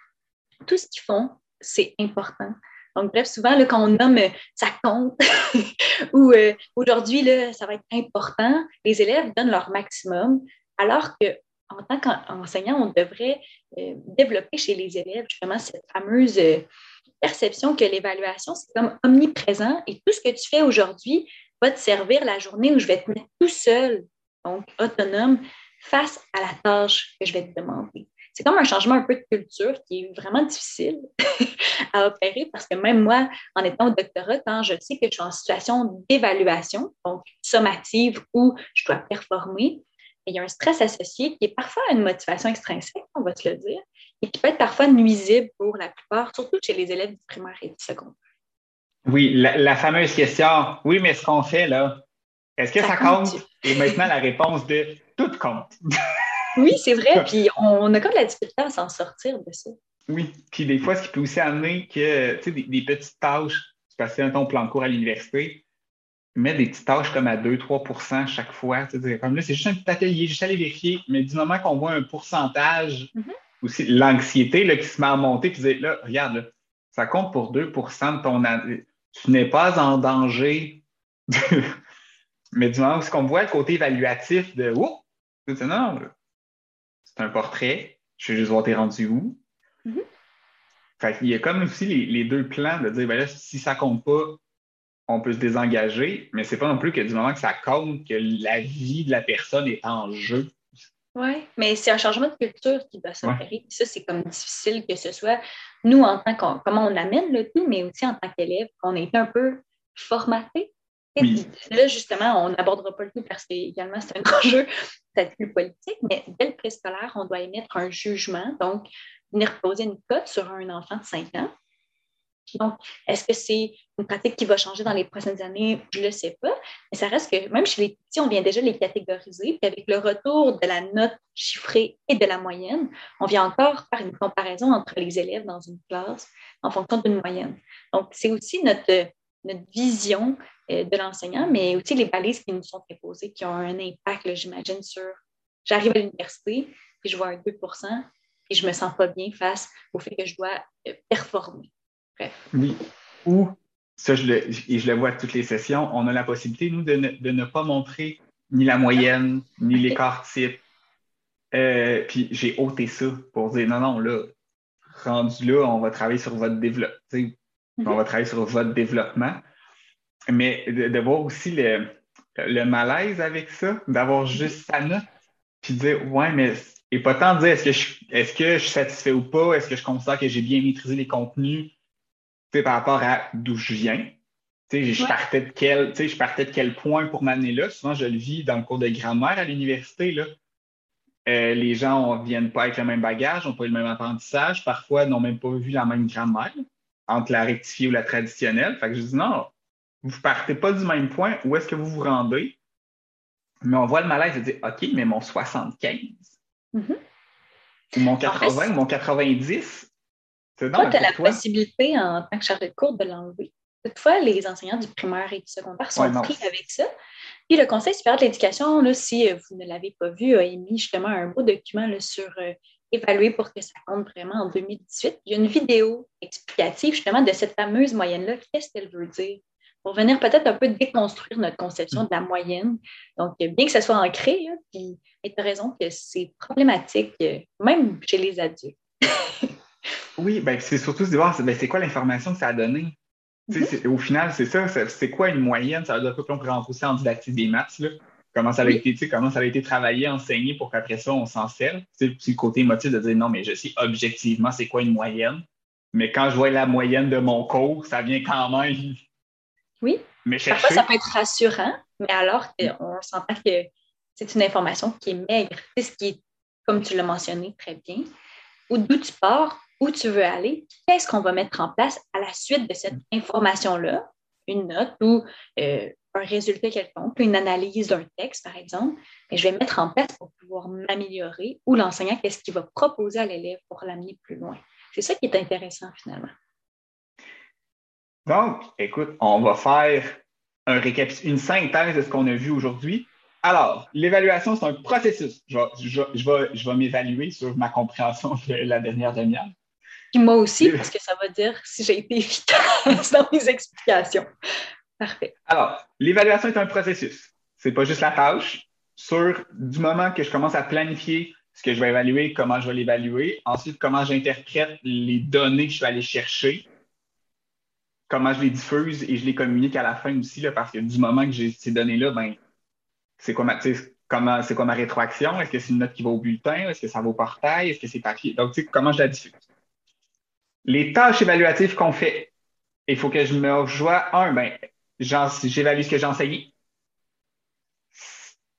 tout ce qu'ils font, c'est important. Donc, bref, souvent, là, quand on nomme ça compte ou euh, aujourd'hui, ça va être important, les élèves donnent leur maximum, alors que en tant qu'enseignant, on devrait euh, développer chez les élèves justement cette fameuse euh, perception que l'évaluation, c'est comme omniprésent et tout ce que tu fais aujourd'hui va te servir la journée où je vais te mettre tout seul, donc autonome, face à la tâche que je vais te demander. C'est comme un changement un peu de culture qui est vraiment difficile à opérer parce que même moi, en étant au doctorat, quand je sais que je suis en situation d'évaluation, donc sommative où je dois performer, il y a un stress associé qui est parfois une motivation extrinsèque, on va se le dire, et qui peut être parfois nuisible pour la plupart, surtout chez les élèves du primaire et du secondaire. Oui, la, fameuse question, oui, mais ce qu'on fait là, est-ce que ça, compte? Et maintenant, la réponse de tout compte. oui, c'est vrai, puis on, a comme de la difficulté à s'en sortir de ça. Oui, puis des fois, ce qui peut aussi amener que, tu sais, des, petites tâches, tu passes un ton plan de cours à l'université, mettre des petites tâches comme à 2-3% chaque fois. Comme là, c'est juste un petit atelier, juste aller vérifier. Mais du moment qu'on voit un pourcentage, mm-hmm. aussi l'anxiété qui se met à monter, tu dis là, regarde, ça compte pour 2 de ton Tu n'es pas en danger. mais du moment où qu'on voit le côté évaluatif de oh, non, c'est un portrait, je vais juste voir t'es rendu où. Mm-hmm. Il y a comme aussi les, deux plans de dire ben là, si ça compte pas, on peut se désengager, mais c'est pas non plus que du moment que ça compte que la vie de la personne est en jeu. Oui, mais c'est un changement de culture qui doit s'opérer. Ça, c'est comme difficile que ce soit nous en tant qu'on comment on amène le tout, mais aussi en tant qu'élève, qu'on est un peu formaté. Là, justement, on n'abordera pas le tout parce qu'également, c'est un enjeu peut-être plus politique, mais dès le préscolaire, on doit émettre un jugement, donc venir poser une cote sur un enfant de 5 ans donc, est-ce que c'est une pratique qui va changer dans les prochaines années? Je ne le sais pas. Mais ça reste que même chez les petits, on vient déjà les catégoriser. Puis avec le retour de la note chiffrée et de la moyenne, on vient encore faire une comparaison entre les élèves dans une classe en fonction d'une moyenne. Donc, c'est aussi notre notre vision euh, de l'enseignant, mais aussi les balises qui nous sont imposées, qui ont un impact, j'imagine, sur. J'arrive à l'université, puis je vois un 2% et je me sens pas bien face au fait que je dois euh, performer. Bref. Oui. Ou, ça, je le, et je le vois à toutes les sessions, on a la possibilité, nous, de ne, pas montrer ni la moyenne, ni l'écart type. Euh, puis j'ai ôté ça pour dire non, non, là, rendu là, on va travailler sur votre développement. Mm-hmm. On va travailler sur votre développement. Mais de, voir aussi le, le, malaise avec ça, d'avoir juste sa note, puis de dire ouais, mais et pas tant de dire est-ce que je est-ce que je suis satisfait ou pas, est-ce que je considère que j'ai bien maîtrisé les contenus par rapport à d'où je viens. Je, partais de quel, je partais de quel point pour m'amener là. Souvent, je le vis dans le cours de grammaire à l'université. Là. Euh, les gens ne viennent pas avec le même bagage, n'ont pas eu le même apprentissage, parfois n'ont même pas vu la même grammaire entre la rectifiée ou la traditionnelle. Fait que je dis non, vous ne partez pas du même point, où est-ce que vous vous rendez? Mais on voit le malaise et dit OK, mais mon 75, Mm-hmm. Mon 80 ou mon 90, c'est Toi, tu as la possibilité en tant que chargé de cours de l'enlever. Toutefois, les enseignants du primaire et du secondaire sont pris avec ça. Puis le Conseil supérieur de l'éducation, si euh, vous ne l'avez pas vu, a émis justement un beau document sur euh, évaluer pour que ça compte vraiment en 2018. Il y a une vidéo explicative justement de cette fameuse moyenne-là. Qu'est-ce qu'elle veut dire? pour venir peut-être un peu déconstruire notre conception de la moyenne. Donc, bien que ça soit ancré, puis tu as raison que c'est problématique, euh, même chez les adultes. Oui, ben, c'est surtout de voir ben, c'est quoi l'information que ça a donné? Mm-hmm. Au final, c'est ça, c'est quoi une moyenne? Ça veut dire qu'on peut rentrer en didactique des maths, là? Comment ça, a été, comment ça a été travaillé, enseigné pour qu'après ça, on s'en serve? C'est le côté émotif de dire non, mais je sais objectivement c'est quoi une moyenne. Mais quand je vois la moyenne de mon cours, ça vient quand même oui. Mais Parfois, ça peut être rassurant, mais alors on s'entend que c'est une information qui est maigre. C'est ce qui est, comme tu l'as mentionné très bien, ou d'où tu pars, où tu veux aller, qu'est-ce qu'on va mettre en place à la suite de cette information-là, une note ou euh, un résultat quelconque, une analyse d'un texte, par exemple, et je vais mettre en place pour pouvoir m'améliorer ou l'enseignant, qu'est-ce qu'il va proposer à l'élève pour l'amener plus loin. C'est ça qui est intéressant finalement. Donc, écoute, on va faire un une synthèse de ce qu'on a vu aujourd'hui. Alors, l'évaluation, c'est un processus. Je vais, je m'évaluer sur ma compréhension de la dernière demi-heure. Puis moi aussi, parce que ça va dire si j'ai été efficace dans mes explications. Parfait. Alors, l'évaluation est un processus. C'est pas juste la tâche. Sur du moment que je commence à planifier ce que je vais évaluer, comment je vais l'évaluer, ensuite comment j'interprète les données que je vais aller chercher, comment je les diffuse et je les communique à la fin aussi, là, parce que du moment que j'ai ces données-là, ben, c'est quoi ma, comment, c'est quoi ma rétroaction? Est-ce que c'est une note qui va au bulletin? Est-ce que ça va au portail? Est-ce que c'est papier? Donc, tu sais, comment je la diffuse? Les tâches évaluatives qu'on fait, il faut que je me rejoie. Un, ben, j'évalue ce que j'ai enseigné.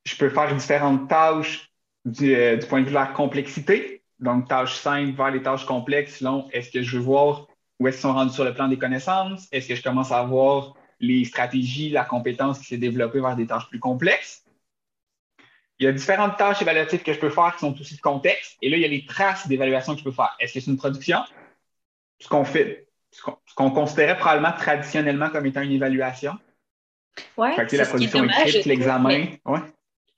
Je peux faire différentes tâches du, euh, du point de vue de la complexité. Donc, tâches simples vers les tâches complexes, selon est-ce que je veux voir où est-ce qu'ils sont rendus sur le plan des connaissances? Est-ce que je commence à voir les stratégies, la compétence qui s'est développée vers des tâches plus complexes? Il y a différentes tâches évaluatives que je peux faire qui sont aussi de contexte. Et là, il y a les traces d'évaluation que je peux faire. Est-ce que c'est une production? Ce qu'on fait, ce qu'on considérait probablement traditionnellement comme étant une évaluation. Oui, c'est la production écrite, l'examen. Ouais.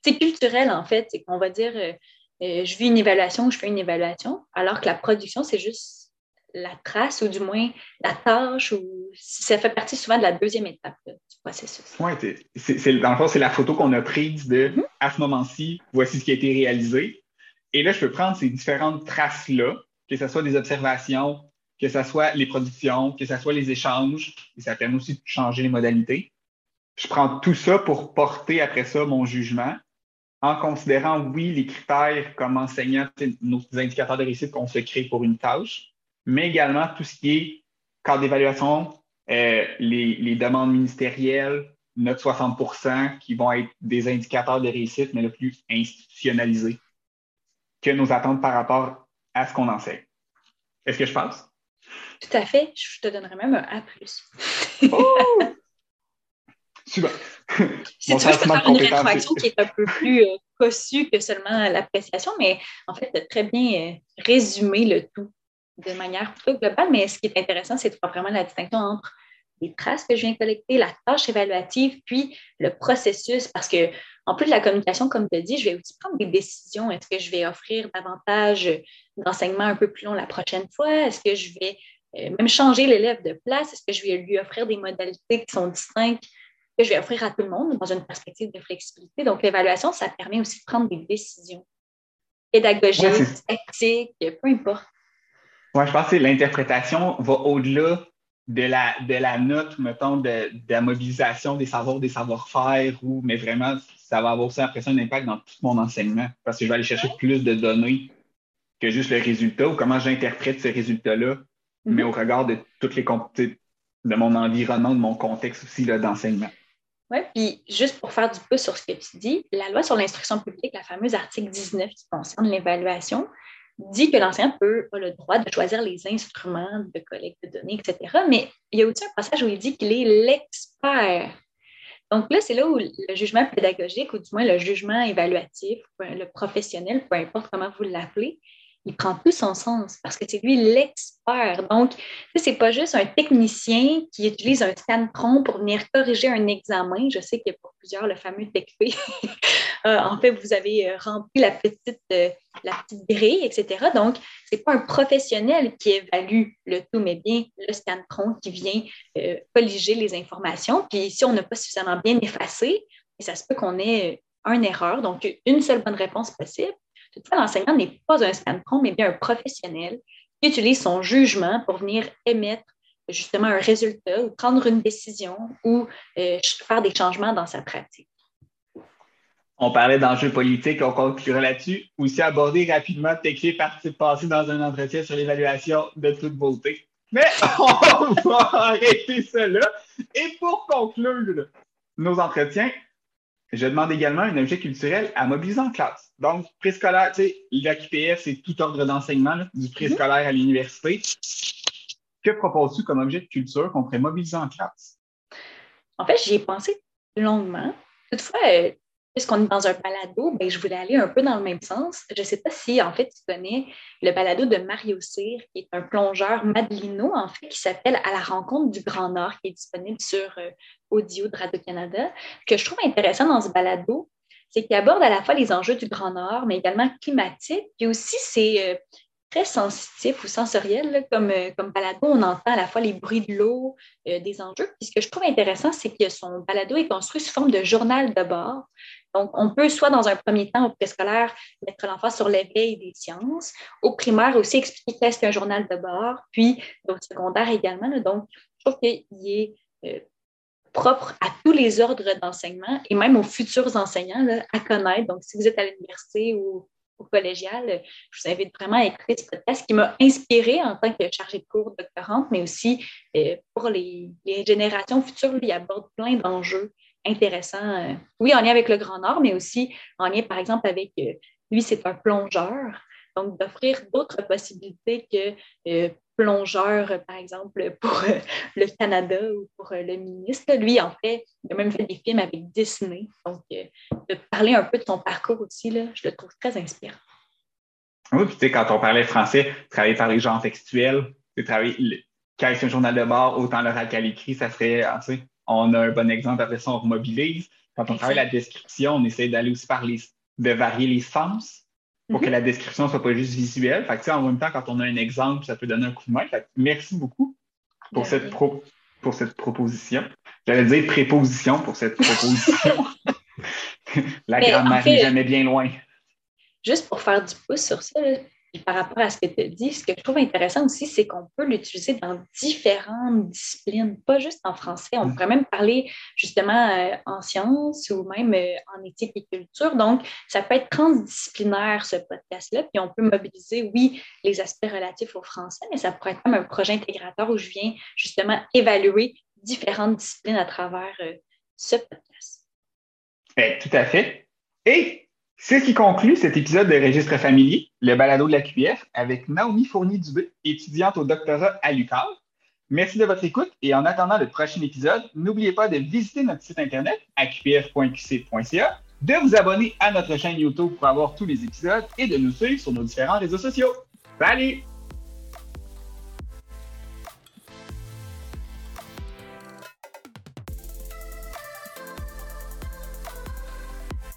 C'est culturel, en fait. C'est qu'on va dire, euh, euh, je vis une évaluation, je fais une évaluation, alors que la production, c'est juste la trace ou du moins la tâche ou ça fait partie souvent de la deuxième étape du processus. Oui, dans le fond, c'est la photo qu'on a prise de mm-hmm. à ce moment-ci, voici ce qui a été réalisé. Et là, je peux prendre ces différentes traces-là, que ce soit des observations, que ce soit les productions, que ce soit les échanges, et ça permet aussi de changer les modalités. Je prends tout ça pour porter après ça mon jugement en considérant, oui, les critères comme enseignant, nos indicateurs de réussite qu'on se crée pour une tâche, mais également tout ce qui est cadre d'évaluation, euh, les, demandes ministérielles, notre 60% qui vont être des indicateurs de réussite, mais le plus institutionnalisés que nos attentes par rapport à ce qu'on enseigne. Est-ce que je pense? Tout à fait. Je te donnerais même un A. oh! Super. Si tu veux, faire une rétroaction qui est un peu plus euh, cossue que seulement l'appréciation, mais en fait, tu as très bien euh, résumé le tout de manière plutôt globale, mais ce qui est intéressant, c'est de faire vraiment la distinction entre les traces que je viens collecter, la tâche évaluative, puis le processus, parce que en plus de la communication, comme tu as dit, je vais aussi prendre des décisions. Est-ce que je vais offrir davantage d'enseignements un peu plus long la prochaine fois? Est-ce que je vais même changer l'élève de place? Est-ce que je vais lui offrir des modalités qui sont distinctes que je vais offrir à tout le monde dans une perspective de flexibilité? Donc, l'évaluation, ça permet aussi de prendre des décisions pédagogiques, tactiques, peu importe. Oui, je pense que l'interprétation va au-delà de la, de la note, mettons, de, la mobilisation des savoirs, des savoir-faire, ou, mais vraiment, ça va avoir aussi l'impression un impact dans tout mon enseignement parce que je vais aller chercher plus de données que juste le résultat ou comment j'interprète ce résultat-là, mais mhm. au regard de toutes les de mon environnement, de mon contexte aussi d'enseignement. Oui, puis juste pour faire du peu sur ce que tu dis, la loi sur l'instruction publique, la fameuse article 19 qui concerne l'évaluation, dit que l'enseignant peut a le droit de choisir les instruments de collecte de données, etc. Mais il y a aussi un passage où il dit qu'il est l'expert. Donc là, c'est là où le jugement pédagogique, ou du moins le jugement évaluatif, le professionnel, peu importe comment vous l'appelez, il prend tout son sens parce que c'est lui l'expert. Donc, ce n'est pas juste un technicien qui utilise un scan-tron pour venir corriger un examen. Je sais qu'il y a pour plusieurs le fameux TECP. Euh, en fait, vous avez euh, rempli la petite, euh, grille, etc. Donc, ce n'est pas un professionnel qui évalue le tout, mais bien le scan-tron qui vient colliger les informations. Puis, si on n'a pas suffisamment bien effacé, ça se peut qu'on ait une erreur, donc une seule bonne réponse possible. L'enseignant n'est pas un scan-tron, mais bien un professionnel qui utilise son jugement pour venir émettre justement un résultat ou prendre une décision ou euh, faire des changements dans sa pratique. On parlait d'enjeux politiques, on conclura là-dessus. Aussi aborder rapidement tes partie passée dans un entretien sur l'évaluation de toute beauté. Mais on va arrêter cela. Et pour conclure nos entretiens, je demande également un objet culturel à mobiliser en classe. Donc, préscolaire, tu sais, l'AQPF, c'est tout ordre d'enseignement, du préscolaire à l'université. Que proposes-tu comme objet de culture qu'on pourrait mobiliser en classe? En fait, j'y ai pensé longuement. Toutefois, euh, puisqu'on est dans un balado, ben, je voulais aller un peu dans le même sens. Je ne sais pas si, en fait, tu connais le balado de Mario Cyr, qui est un plongeur madelino, en fait, qui s'appelle À la rencontre du Grand Nord, qui est disponible sur euh, audio de Radio-Canada. que je trouve intéressant dans ce balado, c'est qu'il aborde à la fois les enjeux du Grand Nord, mais également climatiques, puis aussi c'est euh, très sensitif ou sensoriel comme, euh, comme balado. On entend à la fois les bruits de l'eau, des enjeux. Puis ce que je trouve intéressant, c'est que son balado est construit sous forme de journal de bord. Donc, on peut soit dans un premier temps au préscolaire mettre l'enfant sur l'éveil des sciences, au primaire aussi expliquer qu'est-ce qu'un journal de bord, puis au secondaire également. donc, je trouve qu'il est euh, propre à tous les ordres d'enseignement et même aux futurs enseignants à connaître. Donc, si vous êtes à l'université ou au collégial, je vous invite vraiment à écouter ce podcast qui m'a inspiré en tant que chargée de cours doctorante, mais aussi euh, pour les, générations futures, il aborde plein d'enjeux intéressant. Euh, oui, en lien avec le Grand Nord, mais aussi en lien, par exemple, avec euh, lui, c'est un plongeur. Donc, d'offrir d'autres possibilités que plongeur, par exemple, pour le Canada ou pour le ministre. Lui, en fait, il a même fait des films avec Disney. Donc, de parler un peu de son parcours aussi, là, je le trouve très inspirant. Oui, puis tu sais, quand on parlait français, travailler par les genres textuels, travailler, quand c'est un journal de bord, autant l'oral qu'à l'écrit, ça serait, ah, tu sais, on a un bon exemple, après ça, on remobilise. Quand on travaille la description, on essaie d'aller aussi par les, de varier les sens pour que mhm. la description ne soit pas juste visuelle. Fait que, en même temps, quand on a un exemple, ça peut donner un coup de main. merci beaucoup pour cette, pour cette proposition. J'allais dire préposition pour cette proposition. la grammaire n'est jamais bien loin. Juste pour faire du pouce sur ça, par rapport à ce que tu as dit, ce que je trouve intéressant aussi, c'est qu'on peut l'utiliser dans différentes disciplines, pas juste en français. On pourrait même parler justement euh, en sciences ou même euh, en éthique et culture. Donc, ça peut être transdisciplinaire, ce podcast-là. Puis on peut mobiliser, oui, les aspects relatifs au français, mais ça pourrait être comme un projet intégrateur où je viens justement évaluer différentes disciplines à travers euh, ce podcast. Eh, tout à fait. Et c'est ce qui conclut cet épisode de Registre familier, le balado de la QPF, avec Naomi Fournier-Dubé, étudiante au doctorat à l'UQAL. Merci de votre écoute et en attendant le prochain épisode, n'oubliez pas de visiter notre site internet qpf.qc.ca, de vous abonner à notre chaîne YouTube pour avoir tous les épisodes et de nous suivre sur nos différents réseaux sociaux. Salut!